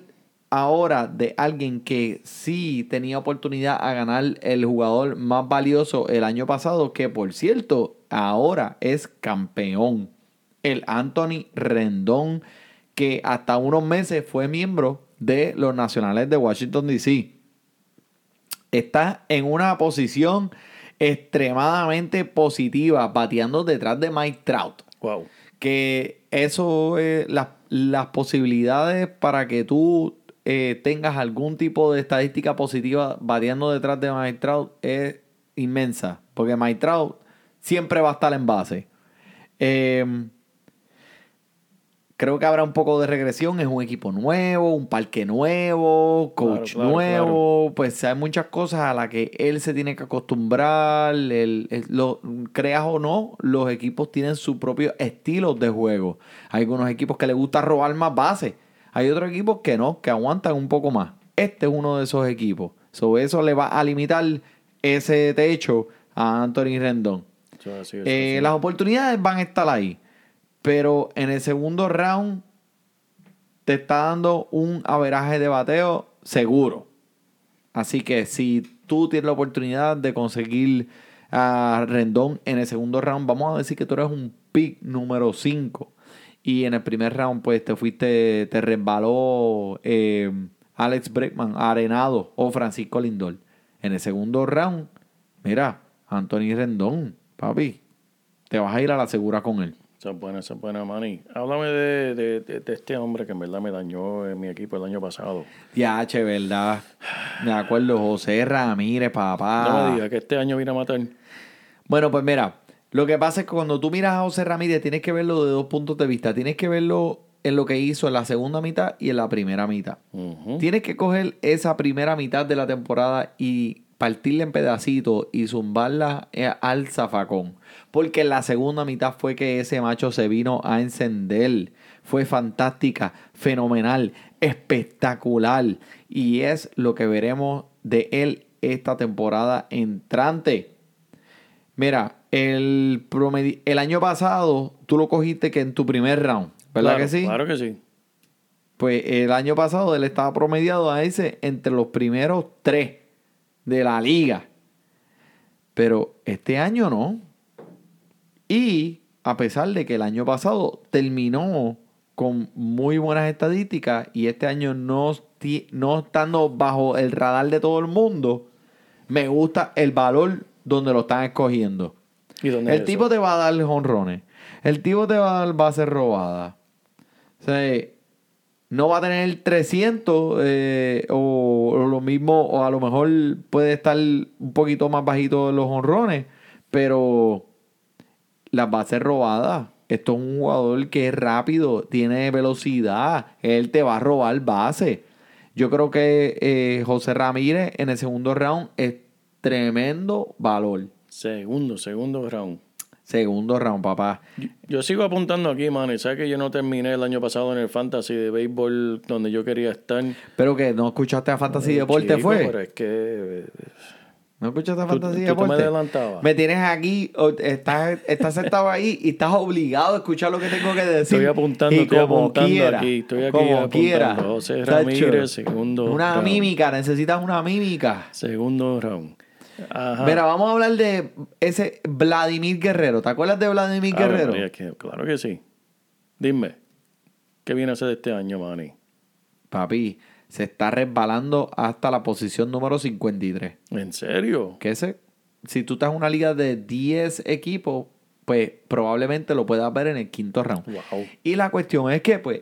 ahora de alguien que sí tenía oportunidad a ganar el jugador más valioso el año pasado, que por cierto, ahora es campeón. El Anthony Rendón, que hasta unos meses fue miembro de los Nacionales de Washington, D.C. Está en una posición extremadamente positiva, bateando detrás de Mike Trout Wow. que eso, eh, las, las posibilidades para que tú eh, tengas algún tipo de estadística positiva variando detrás de Mike Trout es inmensa, porque Mike Trout siempre va a estar en base. Eh, creo que habrá un poco de regresión. Es un equipo nuevo, un parque nuevo, coach Claro, claro, nuevo. Pues hay muchas cosas a las que él se tiene que acostumbrar. El- el- lo, creas o no, los equipos tienen su propio estilo de juego. Hay algunos equipos que les gusta robar más bases. Hay otros equipos que no, que aguantan un poco más. Este es uno de esos equipos. So, eso le va a limitar ese techo a Anthony Rendón. Eh, las oportunidades van a estar ahí. Pero en el segundo round te está dando un averaje de bateo seguro. Así que si tú tienes la oportunidad de conseguir a Rendón en el segundo round, vamos a decir que tú eres un pick número 5. Y en el primer round, pues te fuiste, te resbaló eh, Alex Breckman, Arenado o Francisco Lindor. En el segundo round, mira, Anthony Rendón, papi, te vas a ir a la segura con él. Esa es buena, esa es buena, Manny. Háblame de, de- de- de este hombre que en verdad me dañó en mi equipo el año pasado. Ya, che, ¿verdad? Me acuerdo, José Ramírez, papá. No me digas que este año viene a matar. Bueno, pues mira, lo que pasa es que cuando tú miras a José Ramírez tienes que verlo de dos puntos de vista. Tienes que verlo en lo que hizo en la segunda mitad y en la primera mitad. Tienes que coger esa primera mitad de la temporada y partirla en pedacitos y zumbarla eh, al zafacón. Porque en la segunda mitad fue que ese macho se vino a encender. Fue fantástica, fenomenal, espectacular. Y es lo que veremos de él esta temporada entrante. Mira, el, promedi- el año pasado tú lo cogiste que en tu primer round, ¿verdad Claro, que sí? Claro que sí. Pues el año pasado él estaba promediado a ese entre los primeros tres de la liga. Pero este año no. Y a pesar de que el año pasado terminó con muy buenas estadísticas y este año no, no estando bajo el radar de todo el mundo, me gusta el valor donde lo están escogiendo. ¿Y dónde El es tipo eso? te va a dar honrones. El tipo te va a dar bases robadas. O sea, no va a tener 300 eh, o, o lo mismo, o a lo mejor puede estar un poquito más bajito los honrones, pero las bases robadas. Esto es un jugador que es rápido, tiene velocidad, él te va a robar base. Yo creo que eh, José Ramírez en el segundo round es tremendo valor. Segundo, segundo round. Segundo round, papá. Yo sigo apuntando aquí, man. y ¿Sabes que yo no terminé el año pasado en el fantasy de béisbol donde yo quería estar? Pero que no escuchaste a Fantasy Deporte, Chico, ¿fue? Pero es que... eh, ¿No escuchaste a Tú- Fantasy tú te Deporte? me adelantabas. Me tienes aquí, estás, estás sentado ahí y estás obligado a escuchar lo que tengo que decir. Estoy apuntando, Y estoy como apuntando quiera, aquí. Estoy aquí como apuntando. quiera. José Ramírez, segundo Una round. mímica, necesitas una mímica. Segundo round. Ajá. Mira, vamos a hablar de ese Vladimir Guerrero. ¿Te acuerdas de Vladimir Guerrero? Que- claro que sí. Dime, ¿qué viene a hacer este año, Manny? Papi, se está resbalando hasta la posición número 53. ¿En serio? Que ese, si tú estás en una liga de 10 equipos, pues probablemente lo puedas ver en el quinto round. Wow. Y la cuestión es que, pues,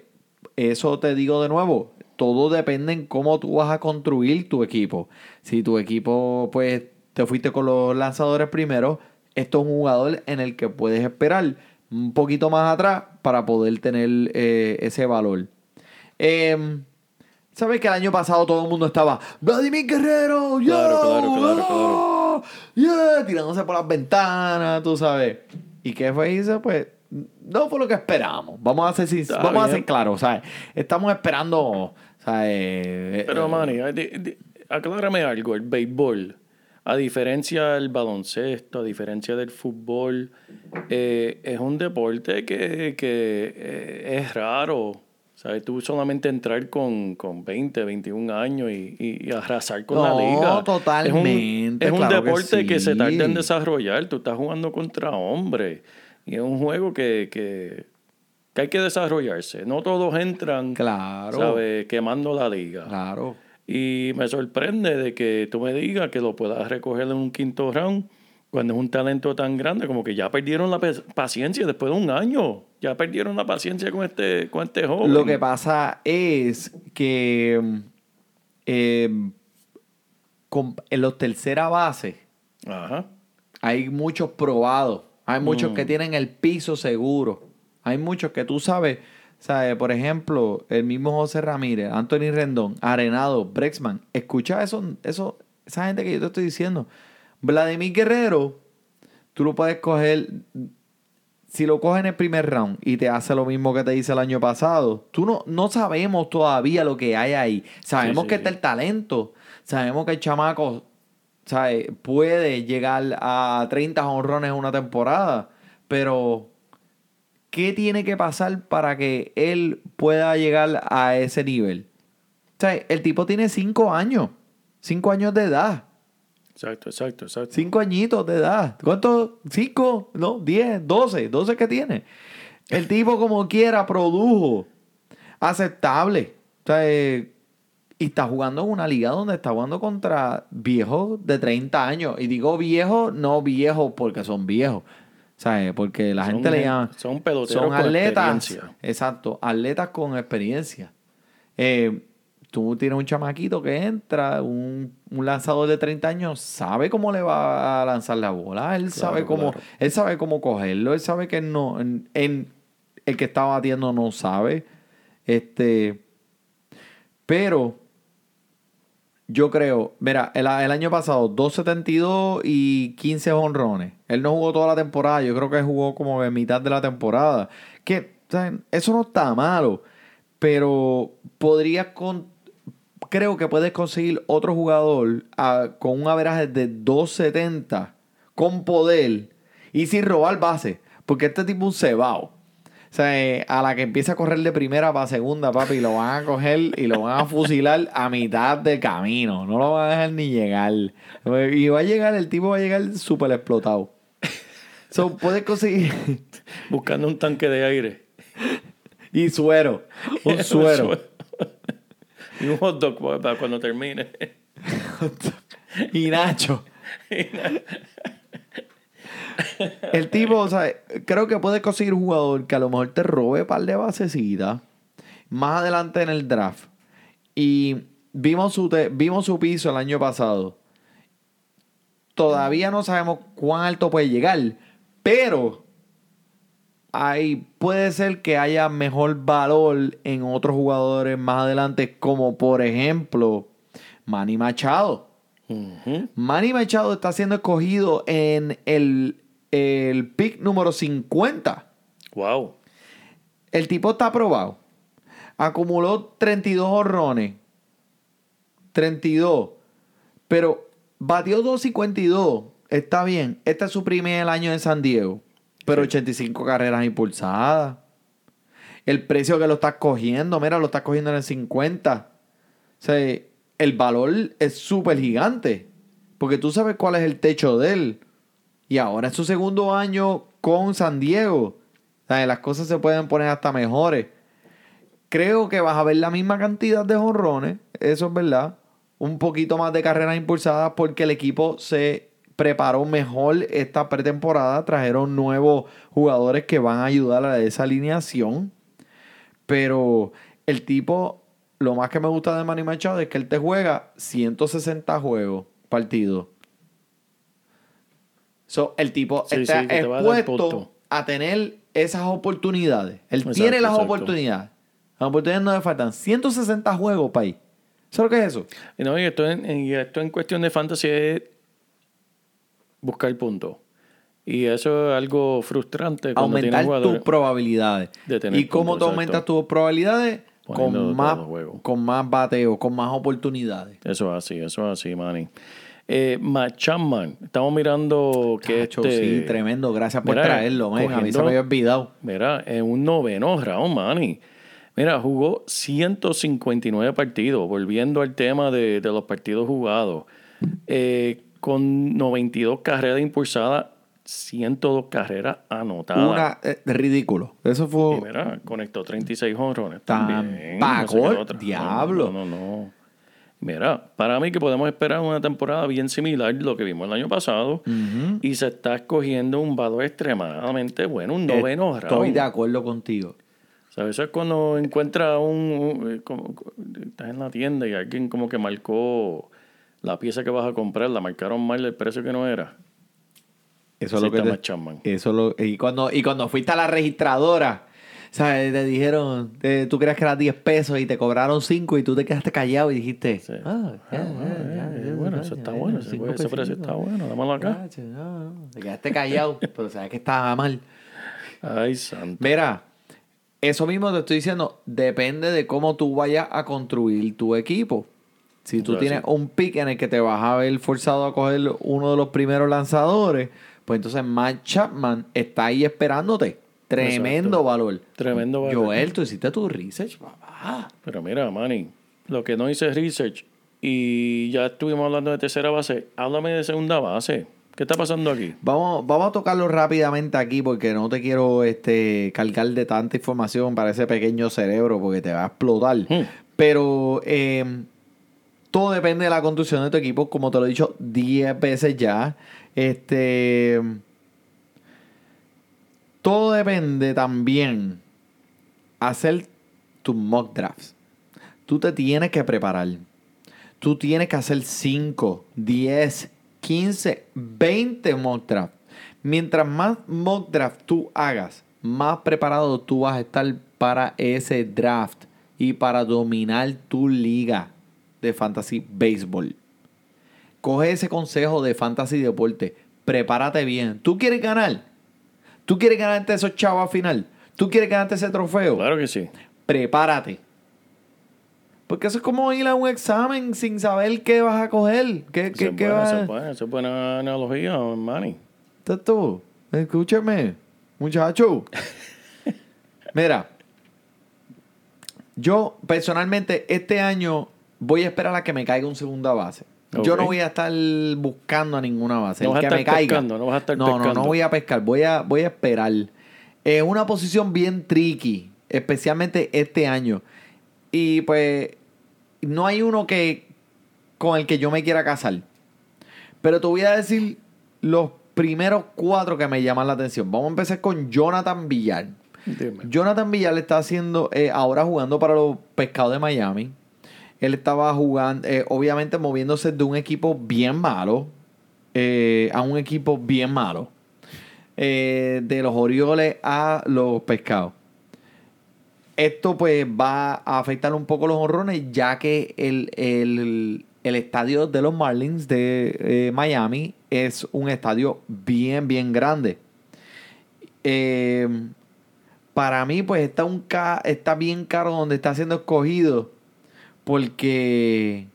eso te digo de nuevo, todo depende en cómo tú vas a construir tu equipo. Si tu equipo, pues, te fuiste con los lanzadores primero, esto es un jugador en el que puedes esperar un poquito más atrás para poder tener eh, ese valor. Em, ¿Sabes que el año pasado todo el mundo estaba Vladimir Guerrero? ¡Yo! Claro, claro, claro, ¡Oh! ¡Yeah! Tirándose por las ventanas, tú sabes. ¿Y qué fue eso? Pues no fue lo que esperábamos. Vamos a ser, sin- Está vamos a ser claros, ¿sabes? Estamos esperando, ¿sabes? Pero, Eh, Manny, aclárame algo. El béisbol, a diferencia del baloncesto, a diferencia del fútbol, eh, es un deporte que, que, eh, es raro. ¿Sabes? Tú solamente entrar con, con 20, 21 años y, y- y arrasar con la No, liga. totalmente, Es un, es un claro que deporte que, se tarda en desarrollar. Tú estás jugando contra hombres. Y es un juego que, que, que hay que desarrollarse. No todos entran, Claro. ¿sabes? Quemando la liga. Claro. Y me sorprende de que tú me digas que lo puedas recoger en un quinto round cuando es un talento tan grande, como que ya perdieron la paciencia después de un año. Ya perdieron la paciencia con este, con este joven. Lo que pasa es que mm, eh, con- en los tercera base Ajá. hay muchos probados. Hay muchos Mm. que tienen el piso seguro. Hay muchos que tú sabes, ¿sabes? por ejemplo, el mismo José Ramírez, Anthony Rendón, Arenado, Brexman. Escucha eso, eso, esa gente que yo te estoy diciendo. Vladimir Guerrero, tú lo puedes coger. Si lo coges en el primer round y te hace lo mismo que te hice el año pasado, tú no, no sabemos todavía lo que hay ahí. Sabemos Sí, sí, que está el talento. Sabemos que el chamaco ¿sabe? puede llegar a 30 honrones en una temporada. Pero, ¿qué tiene que pasar para que él pueda llegar a ese nivel? O sea, el tipo tiene 5 años. 5 años de edad. Exacto, exacto, exacto. Cinco añitos de edad. ¿Cuántos? Cinco, no, diez, doce. Doce que tiene. El tipo como quiera produjo. Aceptable. O sea, eh, y está jugando en una liga donde está jugando contra viejos de 30 años. Y digo viejos, no viejos porque son viejos. ¿Sabes? Porque la Son gente le llama... son peloteros Son con atletas. experiencia. Exacto. Atletas con experiencia. Eh, tú tienes un chamaquito que entra, un, un lanzador de 30 años, sabe cómo le va a lanzar la bola, él sabe cómo, claro. él sabe cómo cogerlo, él sabe que no, en, en- el que está batiendo no sabe. Este, pero yo creo, mira, el, año pasado, 2.72 y 15 honrones. Él no jugó toda la temporada, yo creo que jugó como en mitad de la temporada. Que, ¿saben? Eso no está malo, pero podrías con, creo que puedes conseguir otro jugador ah, con un averaje de 2.70 con poder y sin robar base, porque este tipo es un cebao. O sea, eh, a la que empieza a correr de primera para segunda, papi, lo van a coger y lo van a fusilar a mitad de camino. No lo van a dejar ni llegar. Y va a llegar, el tipo va a llegar súper explotado. So, puedes conseguir. Buscando un tanque de aire. y suero. Un suero. y un hot dog para- para cuando termine. y Nacho. El tipo, o sea, creo que puede conseguir un jugador que a lo mejor te robe un par de basecitas más adelante en el draft. Y vimos su, te- vimos su piso el año pasado. Todavía no sabemos cuán alto puede llegar, pero hay, puede ser que haya mejor valor en otros jugadores más adelante, como por ejemplo Manny Machado. Manny Machado está siendo escogido en el, el pick número 50. Wow. El tipo está aprobado. Acumuló 32 horrones. 32. Pero batió 252. Está bien. Este es su primer año en San Diego. Pero 85 carreras impulsadas. El precio que lo estás cogiendo, mira, lo estás cogiendo en el 50. O sea, el valor es súper gigante. Porque tú sabes cuál es el techo de él. Y ahora es su segundo año con San Diego. Las cosas se pueden poner hasta mejores. Creo que vas a ver la misma cantidad de jonrones. Eso es verdad. Un poquito más de carreras impulsadas porque el equipo se preparó mejor esta pretemporada. Trajeron nuevos jugadores que van a ayudar a esa alineación. Pero el tipo, lo más que me gusta de Manny Machado es que él te juega 160 juegos partidos. So, el tipo Sí, está sí, te a expuesto punto. a tener esas oportunidades. Él Exacto, tiene las exacto. oportunidades. Las oportunidades no le faltan. 160 juegos, país. ¿Sabes lo que es eso? Y no, y esto, en, y esto en cuestión de fantasy es buscar puntos. Y eso es algo frustrante Aumentar tus probabilidades. de tener ¿Y cómo puntos, tú aumentas tus probabilidades? Poniendo Con más, el con más bateo, con más oportunidades. Eso es así, eso es así, Manny. Eh, Matt Chapman, estamos mirando que Tacho, este... sí, tremendo. Gracias por Mira, traerlo, men. A mí se cogiendo- me había olvidado. Mira, en un noveno round, Manny. Mira, jugó 159 partidos, volviendo al tema de, de los partidos jugados. Eh, con 92 carreras impulsadas, 102 carreras anotadas. Una eh, ridículo. Eso fue. Y mira, conectó 36 jonrones. Tan también. el atrás. diablo. No, no, no. Mira, para mí que podemos esperar una temporada bien similar a lo que vimos el año pasado y se está escogiendo un valor extremadamente bueno, un noveno Estoy round. de acuerdo contigo. Sea, eso es cuando encuentras un, un- eh, estás en la tienda y alguien como que marcó la pieza que vas a comprar, la marcaron mal el precio que no era. Eso es lo que te-. Eso lo, y cuando y cuando fuiste a la registradora, ¿sabes? Te dijeron, eh, tú creías que eran 10 pesos y te cobraron 5 y tú te quedaste callado y dijiste, Sí. ah, ya, Ah, ya, bueno, ya, eh, ya, bueno, ya, eso está bueno, ese- ese precio está bueno, dámelo acá. Gacho, no, no, Te quedaste callado, pero sabes que estaba mal. Ay, santo. Mira, eso mismo te estoy diciendo, depende de cómo tú vayas a construir tu equipo. Si tú Claro, tienes sí. un pick en el que te vas a ver forzado a coger uno de los primeros lanzadores, pues entonces Matt Chapman está ahí esperándote. Tremendo Exacto. valor. Tremendo valor. Joel, tú hiciste tu research, papá. Pero mira, Manny, lo que no hice es research y ya estuvimos hablando de tercera base, háblame de segunda base. ¿Qué está pasando aquí? Vamos, vamos a tocarlo rápidamente aquí porque no te quiero este, cargar de tanta información para ese pequeño cerebro porque te va a explotar. Hmm. Pero eh, todo depende de la construcción de tu equipo, como te lo he dicho 10 veces ya. Este, todo depende también hacer tus mock drafts. Tú te tienes que preparar. Tú tienes que hacer 5, 10, 15, 20 mock draft. Mientras más mock draft tú hagas, más preparado tú vas a estar para ese draft y para dominar tu liga de fantasy baseball. Coge ese consejo de fantasy deporte. Prepárate bien. ¿Tú quieres ganar? ¿Tú quieres ganarte esos chavos al final? ¿Tú quieres ganarte ese trofeo? Claro que sí. prepárate. Porque eso es como ir a un examen sin saber qué vas a coger. ¿Qué, Eso qué, es qué buena, vas a buena, eso es buena analogía, Manny. Tato, escúchame, muchacho. Mira, yo personalmente este año voy a esperar a que me caiga un segunda base. Yo no voy a estar buscando a ninguna base. No El vas a que estar me caiga. pescando, no vas a estar no, no, no pescando. voy a pescar. Voy a, voy a esperar. Es una posición bien tricky, especialmente este año. Y pues no hay uno que con el que yo me quiera casar. Pero te voy a decir los primeros cuatro que me llaman la atención. Vamos a empezar con Jonathan Villar. Dime. Jonathan Villar está haciendo, eh, ahora jugando para los pescados de Miami. Él estaba jugando, eh, obviamente moviéndose de un equipo bien malo eh, a un equipo bien malo. Eh, de los Orioles a los pescados. Esto pues va a afectar un poco los honrones ya que el, el- el estadio de los Marlins de Miami es un estadio bien, bien grande. Para mí pues está, un ca- está bien caro donde está siendo escogido porque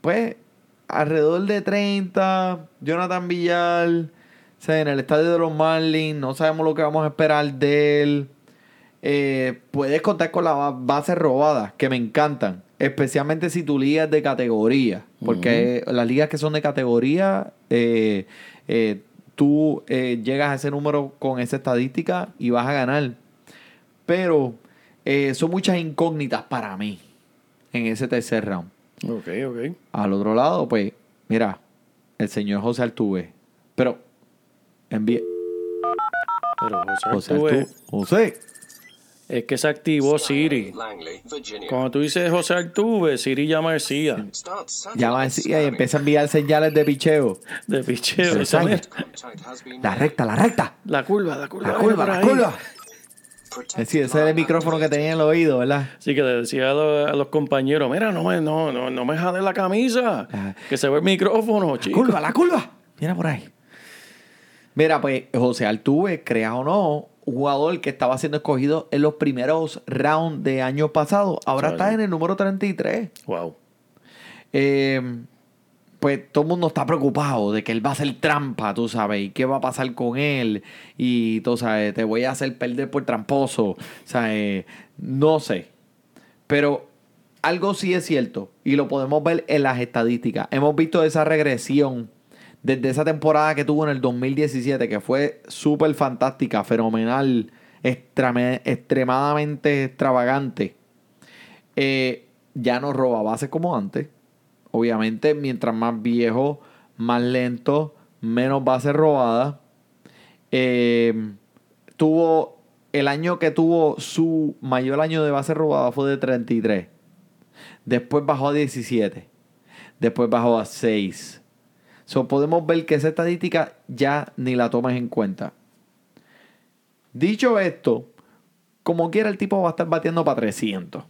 pues alrededor de 30, Jonathan Villar, o sea, en el estadio de los Marlins, no sabemos lo que vamos a esperar de él. Eh, puedes contar con las ba- bases robadas, que me encantan, especialmente si tu liga es de categoría, porque las ligas que son de categoría, eh, eh, tú llegas a ese número con esa estadística y vas a ganar. Pero eh, son muchas incógnitas para mí en ese tercer round. Ok, ok. Al otro lado, pues, mira, el señor José Altuve. Pero, envíe. Pero José, José Altuve. José. es que se activó Siri. Langley. Cuando tú dices José Altuve, Siri llama a Start Llama satellite así y empieza a enviar señales de picheo. de picheo. La recta, la recta. La curva, la curva. La curva, la curva. Decir, ese era el micrófono que tenía en el oído, ¿verdad? Así que le decía a los, a los compañeros, mira, no me, no, no, no me jale la camisa, que se ve el micrófono, La chico. curva, la curva. Mira por ahí. Mira, pues José Altuve, creas o no, un jugador que estaba siendo escogido en los primeros rounds de años pasados, ahora está en el número 33. Wow. Eh, pues todo el mundo está preocupado de que él va a hacer trampa, tú sabes, y qué va a pasar con él, y tú sabes, te voy a hacer perder por tramposo, o sea, eh, no sé. Pero algo sí es cierto, y lo podemos ver en las estadísticas. Hemos visto esa regresión desde esa temporada que tuvo en el 2017, que fue súper fantástica, fenomenal, extremadamente extravagante. Eh, ya no roba bases como antes. Obviamente, mientras más viejo, más lento, menos bases robadas. Eh, tuvo el año que tuvo su mayor año de base robada fue de 33. Después bajó a 17. Después bajó a 6. So, podemos ver que esa estadística ya ni la tomas en cuenta. Dicho esto, como quiera el tipo va a estar batiendo para 300.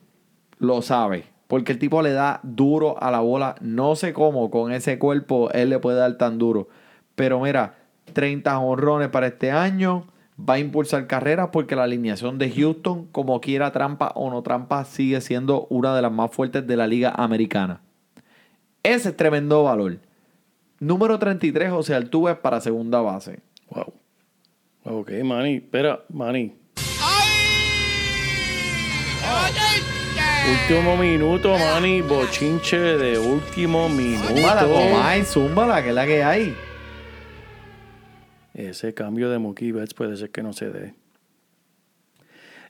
Lo sabe. Porque el tipo le da duro a la bola. No sé cómo con ese cuerpo él le puede dar tan duro. Pero mira, 30 honrones para este año. Va a impulsar carreras porque la alineación de Houston, como quiera trampa o no trampa, sigue siendo una de las más fuertes de la liga americana. Ese es tremendo valor. Número 33, José Altuve para segunda base. Wow. Ok, Manny. Espera, Manny. Último minuto, Manny. Bochinche de último Zúmbala, minuto. Comay, zúmbala, que es la que hay. Ese cambio de Mookie Betts puede ser que no se dé.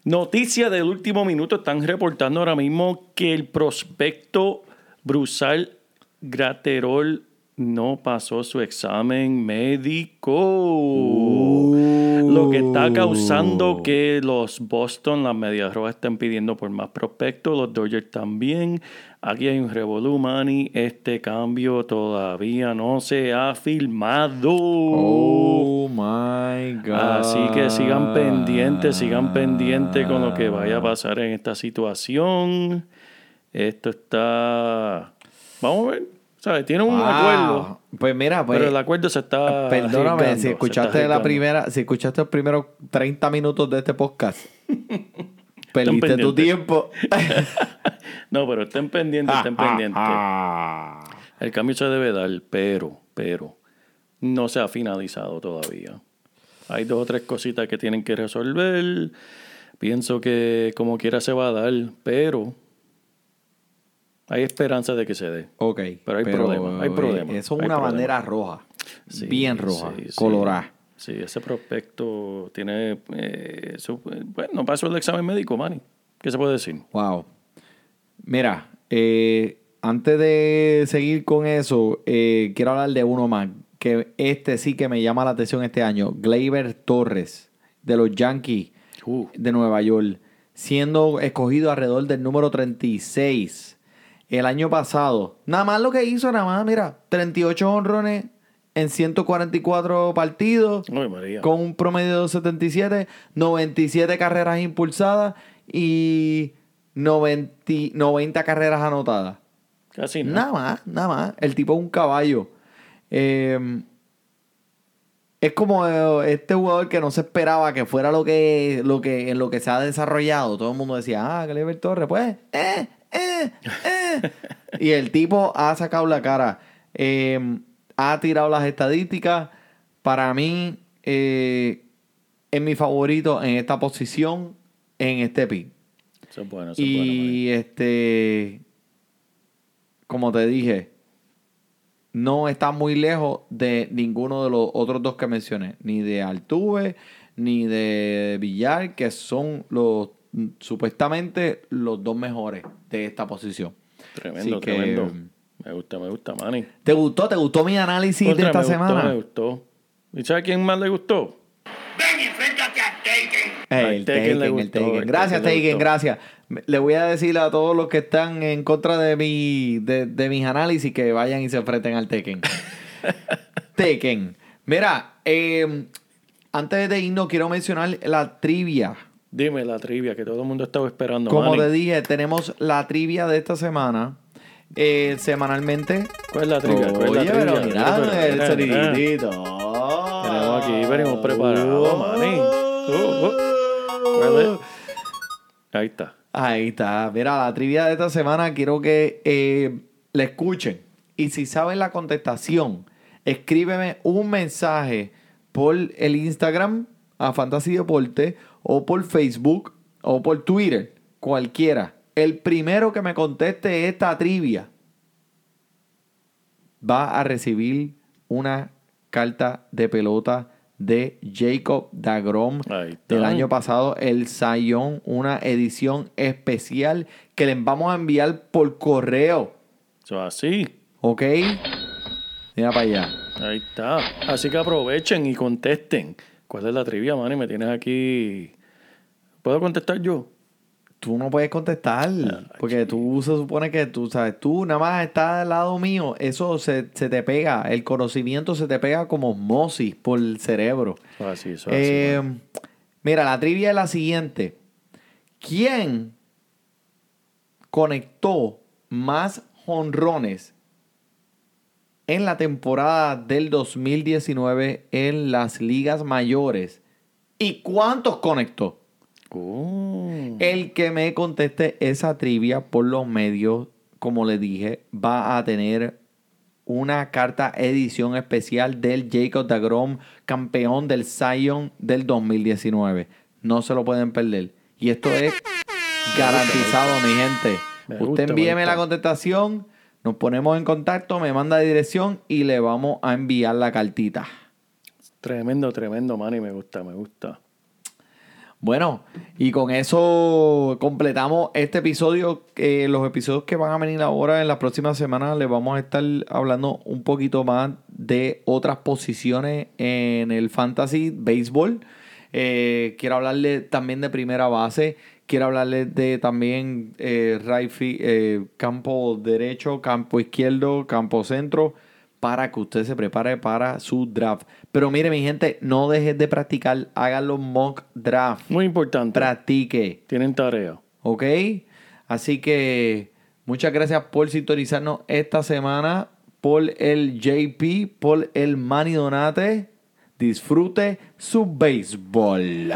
Noticia del último minuto. Están reportando ahora mismo que el prospecto Brusal Graterol no pasó su examen médico. Lo que está causando que los Boston, las Medias Rojas, estén pidiendo por más prospectos. Los Dodgers también. Aquí hay un revolú, Manny. Este cambio todavía no se ha filmado. Oh my God. Así que sigan pendientes, sigan pendientes con lo que vaya a pasar en esta situación. Esto está. Vamos a ver. ¿Sabes? Tiene un Wow. acuerdo, Pues mira, pues. pero el acuerdo se está. Perdóname, si escuchaste la primera, si escuchaste los primeros 30 minutos de este podcast, perdiste tu tiempo. No, pero estén pendientes, estén pendientes. Ah. El cambio se debe dar, pero, pero, no se ha finalizado todavía. Hay dos o tres cositas que tienen que resolver. Pienso que como quiera se va a dar, pero hay esperanza de que se dé. Ok. Pero hay problema, hay eh, problema, Eso es una problema. bandera roja. Sí, bien roja. sí, colorada. Sí, ese prospecto tiene... eh, su- bueno, no pasó el examen médico, Manny. ¿Qué se puede decir? Wow. Mira, eh, antes de seguir con eso, eh, quiero hablar de uno más. Que este sí que me llama la atención este año. Gleyber Torres, de los Yankees Uh, de Nueva York, siendo escogido alrededor del número 36 el año pasado. Nada más lo que hizo, nada más, mira, 38 honrones en 144 partidos, Ay, María. con un promedio de 277, 97 carreras impulsadas y 90, 90 carreras anotadas. Casi no. Nada más, nada más. El tipo es un caballo. Eh, es como eh, este jugador que no se esperaba que fuera lo que, lo que en lo que se ha desarrollado. Todo el mundo decía, ah, Gleyber Torres, pues, eh, eh, eh. y el tipo ha sacado la cara. Eh, ha tirado las estadísticas. Para mí, eh, es mi favorito en esta posición, en este pick. Eso es bueno, eso es bueno, Manny. Y este, como te dije, no está muy lejos de ninguno de los otros dos que mencioné, ni de Altuve, ni de Villar, que son los supuestamente los dos mejores de esta posición. Tremendo, que, tremendo. Me gusta, me gusta, Manny. ¿Te gustó? ¿Te gustó mi análisis de esta me gustó, semana? me gustó. ¿Y sabes quién más le gustó? Ven y enfréntate a Taken. Al el Tekken le Taken, el gustó, Taken. Gracias, Taken, gracias. Le voy a decir a todos los que están en contra de, mi, de, de mis análisis que vayan y se enfrenten al Tekken. Tekken. Mira, eh, antes de irnos, quiero mencionar la trivia. Dime la trivia que todo el mundo estaba esperando, Como Manny. te dije, tenemos la trivia de esta semana. eh, semanalmente. ¿Cuál es la trivia? ¿Cuál es la Oye, trivia? pero mira, el sonidito. Tenemos aquí, venimos preparados, Manny. Uh, uh. Ahí está. Ahí está. Mira, la trivia de esta semana quiero que eh, la escuchen. Y si saben la contestación, escríbeme un mensaje por el Instagram a Fantasy Deporte o por Facebook o por Twitter, cualquiera. El primero que me conteste esta trivia va a recibir una carta de pelota de Jacob Dagrom del año pasado, el Sayón, una edición especial que les vamos a enviar por correo. Eso es así. ¿Ok? Mira para allá. Ahí está. Así que aprovechen y contesten. ¿Cuál es la trivia, Manny? Me tienes aquí. ¿Puedo contestar yo? Tú no puedes contestar, porque tú se supone que tú, sabes, tú nada más estás al lado mío, eso se, se te pega, el conocimiento se te pega como osmosis por el cerebro. Es así, eso es así, Eh, mira, la trivia es la siguiente. ¿Quién conectó más jonrones en la temporada del 2019 en las ligas mayores? ¿Y cuántos conectó? Oh. El que me conteste esa trivia por los medios, como le dije, va a tener una carta edición especial del Jacob DeGrom, campeón del Zion del 2019. No se lo pueden perder. Y esto es garantizado, mi gente. Me Usted gusta, envíeme la contestación, nos ponemos en contacto, me manda dirección y le vamos a enviar la cartita. Tremendo, tremendo, Manny. Me gusta, me gusta. Bueno, y con eso completamos este episodio. Eh, los episodios que van a venir ahora en las próximas semanas les vamos a estar hablando un poquito más de otras posiciones en el fantasy béisbol. Eh, quiero hablarle también de primera base. Quiero hablarle de también eh, right eh, campo derecho, campo izquierdo, campo centro, para que usted se prepare para su draft. Pero mire, mi gente, no dejes de practicar, hagan los mock draft. Muy importante. Practique, Tienen tarea. ¿ok? Así que muchas gracias por sintonizarnos esta semana, por el JP, por el Manny Donate. Disfrute su béisbol.